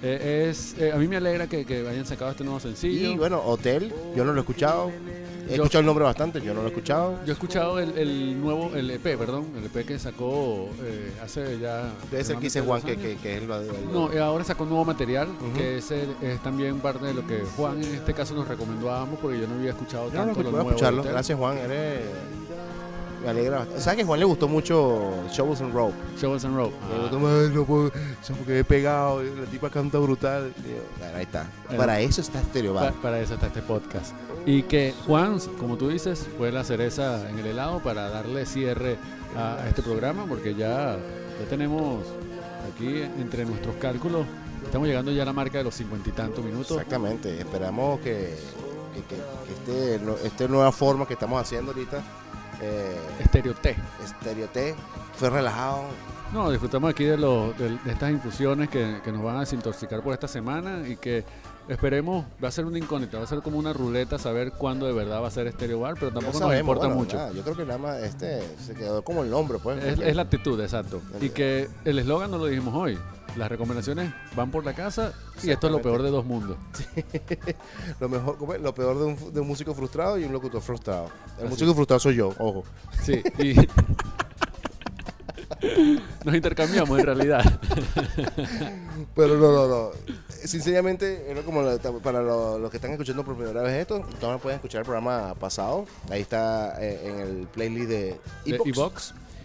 eh, es, eh, a mí me alegra que, que hayan sacado este nuevo sencillo. Y bueno, Hotel, yo no lo he escuchado. He Yo- escuchado el nombre bastante, yo no lo he escuchado. Yo he escuchado el, el nuevo, el EP, perdón, el EP que sacó eh, hace ya... Debe ser que aproximadamente Juan que, que, que es el, el- No, eh, ahora sacó un nuevo material, que ese es también parte de lo que Juan en este caso nos recomendó a ambos, porque yo no había escuchado Yo no lo tanto nuevo escucharlo. Hotel. Gracias, Juan. Eres... Me alegra bastante. ¿Sabes que a Juan le gustó mucho Shovels and Rope? Shovels and Rope. Ah, gustó más, no puedo, porque he pegado, la tipa canta brutal. Digo, ahí está. Para eso está Stereo Bar. para eso está este podcast. Y que Juan, como tú dices, fue la cereza en el helado para darle cierre a, a este programa, porque ya, ya tenemos aquí entre nuestros cálculos, estamos llegando ya a la marca de los cincuenta y tantos minutos. Exactamente. Esperamos que, que, que- que este, esta nueva forma que estamos haciendo ahorita, eh, Estéreo T. Stereo T, fue relajado. No, disfrutamos aquí de, de estas infusiones que, que nos van a desintoxicar por esta semana y que esperemos, va a ser una incógnita, va a ser como una ruleta saber cuándo de verdad va a ser Estéreo Bar, pero tampoco nos sabemos, importa bueno, mucho. nada, yo creo que nada más este se quedó como el nombre, pues. Es la actitud, exacto. Y que el eslogan no lo dijimos hoy. Las recomendaciones van por la casa y esto es lo peor de dos mundos. [LAUGHS] lo mejor, lo peor de un, de un músico frustrado y un locutor frustrado. El Así. músico frustrado soy yo, ojo. Sí, y [LAUGHS] nos intercambiamos en realidad. [LAUGHS] Pero no, no, no. Sinceramente, era como la- para lo- los que están escuchando por primera vez esto, también pueden escuchar el programa pasado. Ahí está eh, en el playlist de De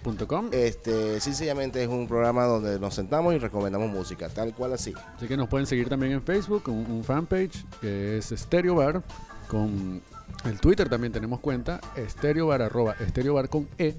evox.com. Este, sencillamente es un programa donde nos sentamos y recomendamos música, tal cual así. Así que nos pueden seguir también en Facebook, un, un fanpage que es Stereo Bar. Con el Twitter también tenemos cuenta, Stereo Bar, arroba Stereo Bar con E.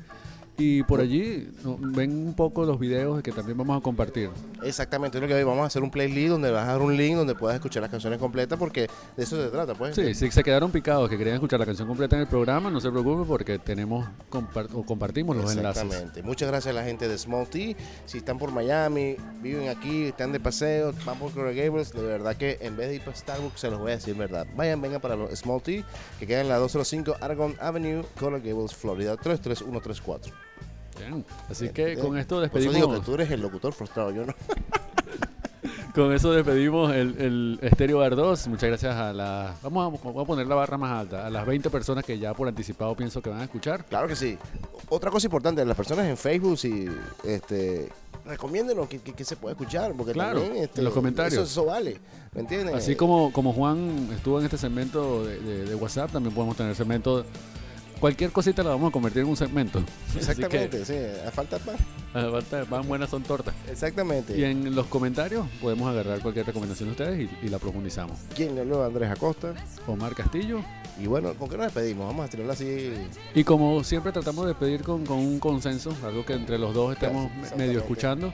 Y por allí no, ven un poco los videos que también vamos a compartir. Exactamente, es lo que hoy vamos a hacer un playlist donde vas a dar un link donde puedas escuchar las canciones completas porque de eso se trata, pues. Sí, si se quedaron picados que querían escuchar la canción completa en el programa, no se preocupen porque tenemos compar- o compartimos los enlaces. Exactamente. Muchas gracias a la gente de Small Tea. Si están por Miami, viven aquí, están de paseo, van por Coral Gables, de verdad que en vez de ir para Starbucks, se los voy a decir verdad. Vayan, vengan para los Small Tea, que queda en la 205 Aragon Avenue, Coral Gables, Florida 33134. Bien. Así que Eh, con esto Por eso despedimos. digo que tú eres el locutor frustrado, yo no. [LAUGHS] Con eso despedimos el, el Stereo Bar 2. Muchas gracias a la. Vamos a, vamos a poner la barra más alta. A las 20 personas que ya por anticipado pienso que van a escuchar. Claro que sí. Otra cosa importante, las personas en Facebook, si este, recomiéndenos que, que- que se puede escuchar, porque Claro, también este, en los comentarios. Eso, eso vale, ¿me entiendes? Así como, como Juan estuvo en este segmento de, de- de WhatsApp, también podemos tener segmento. Cualquier cosita la vamos a convertir en un segmento. Exactamente, sí, a falta más. Así que, ah, falta- van buenas son tortas. Exactamente. Y en los comentarios podemos agarrar cualquier recomendación de ustedes y, y la profundizamos. ¿Quién le habló? Andrés Acosta. Omar Castillo. Y bueno, ¿con qué nos despedimos? Vamos a tirarlo así. Y como siempre tratamos de pedir con, con un consenso, algo que entre los dos estemos medio escuchando.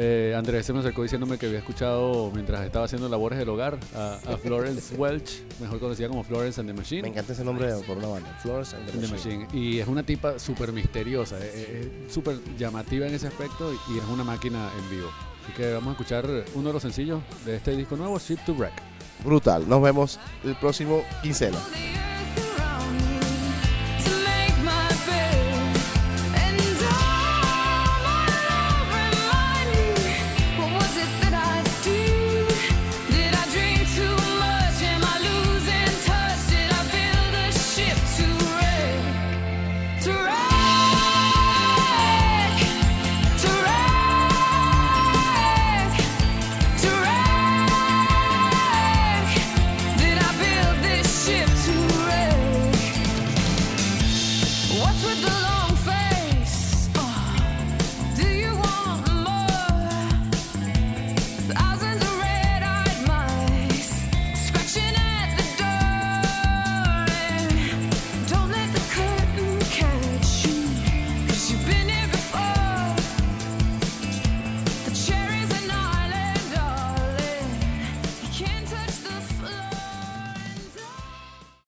Eh, Andrés se me acercó diciéndome que había escuchado mientras estaba haciendo labores del hogar a, a Florence Welch, mejor conocida como Florence and the Machine. Me encanta ese nombre por una banda. Flores and the and the Machine. Machine. Y es una tipa súper misteriosa, eh, eh, eh, súper llamativa en ese aspecto y, es una máquina en vivo. Así que vamos a escuchar uno de los sencillos de este disco nuevo, Ship to Wreck. Brutal. Nos vemos el próximo quincena.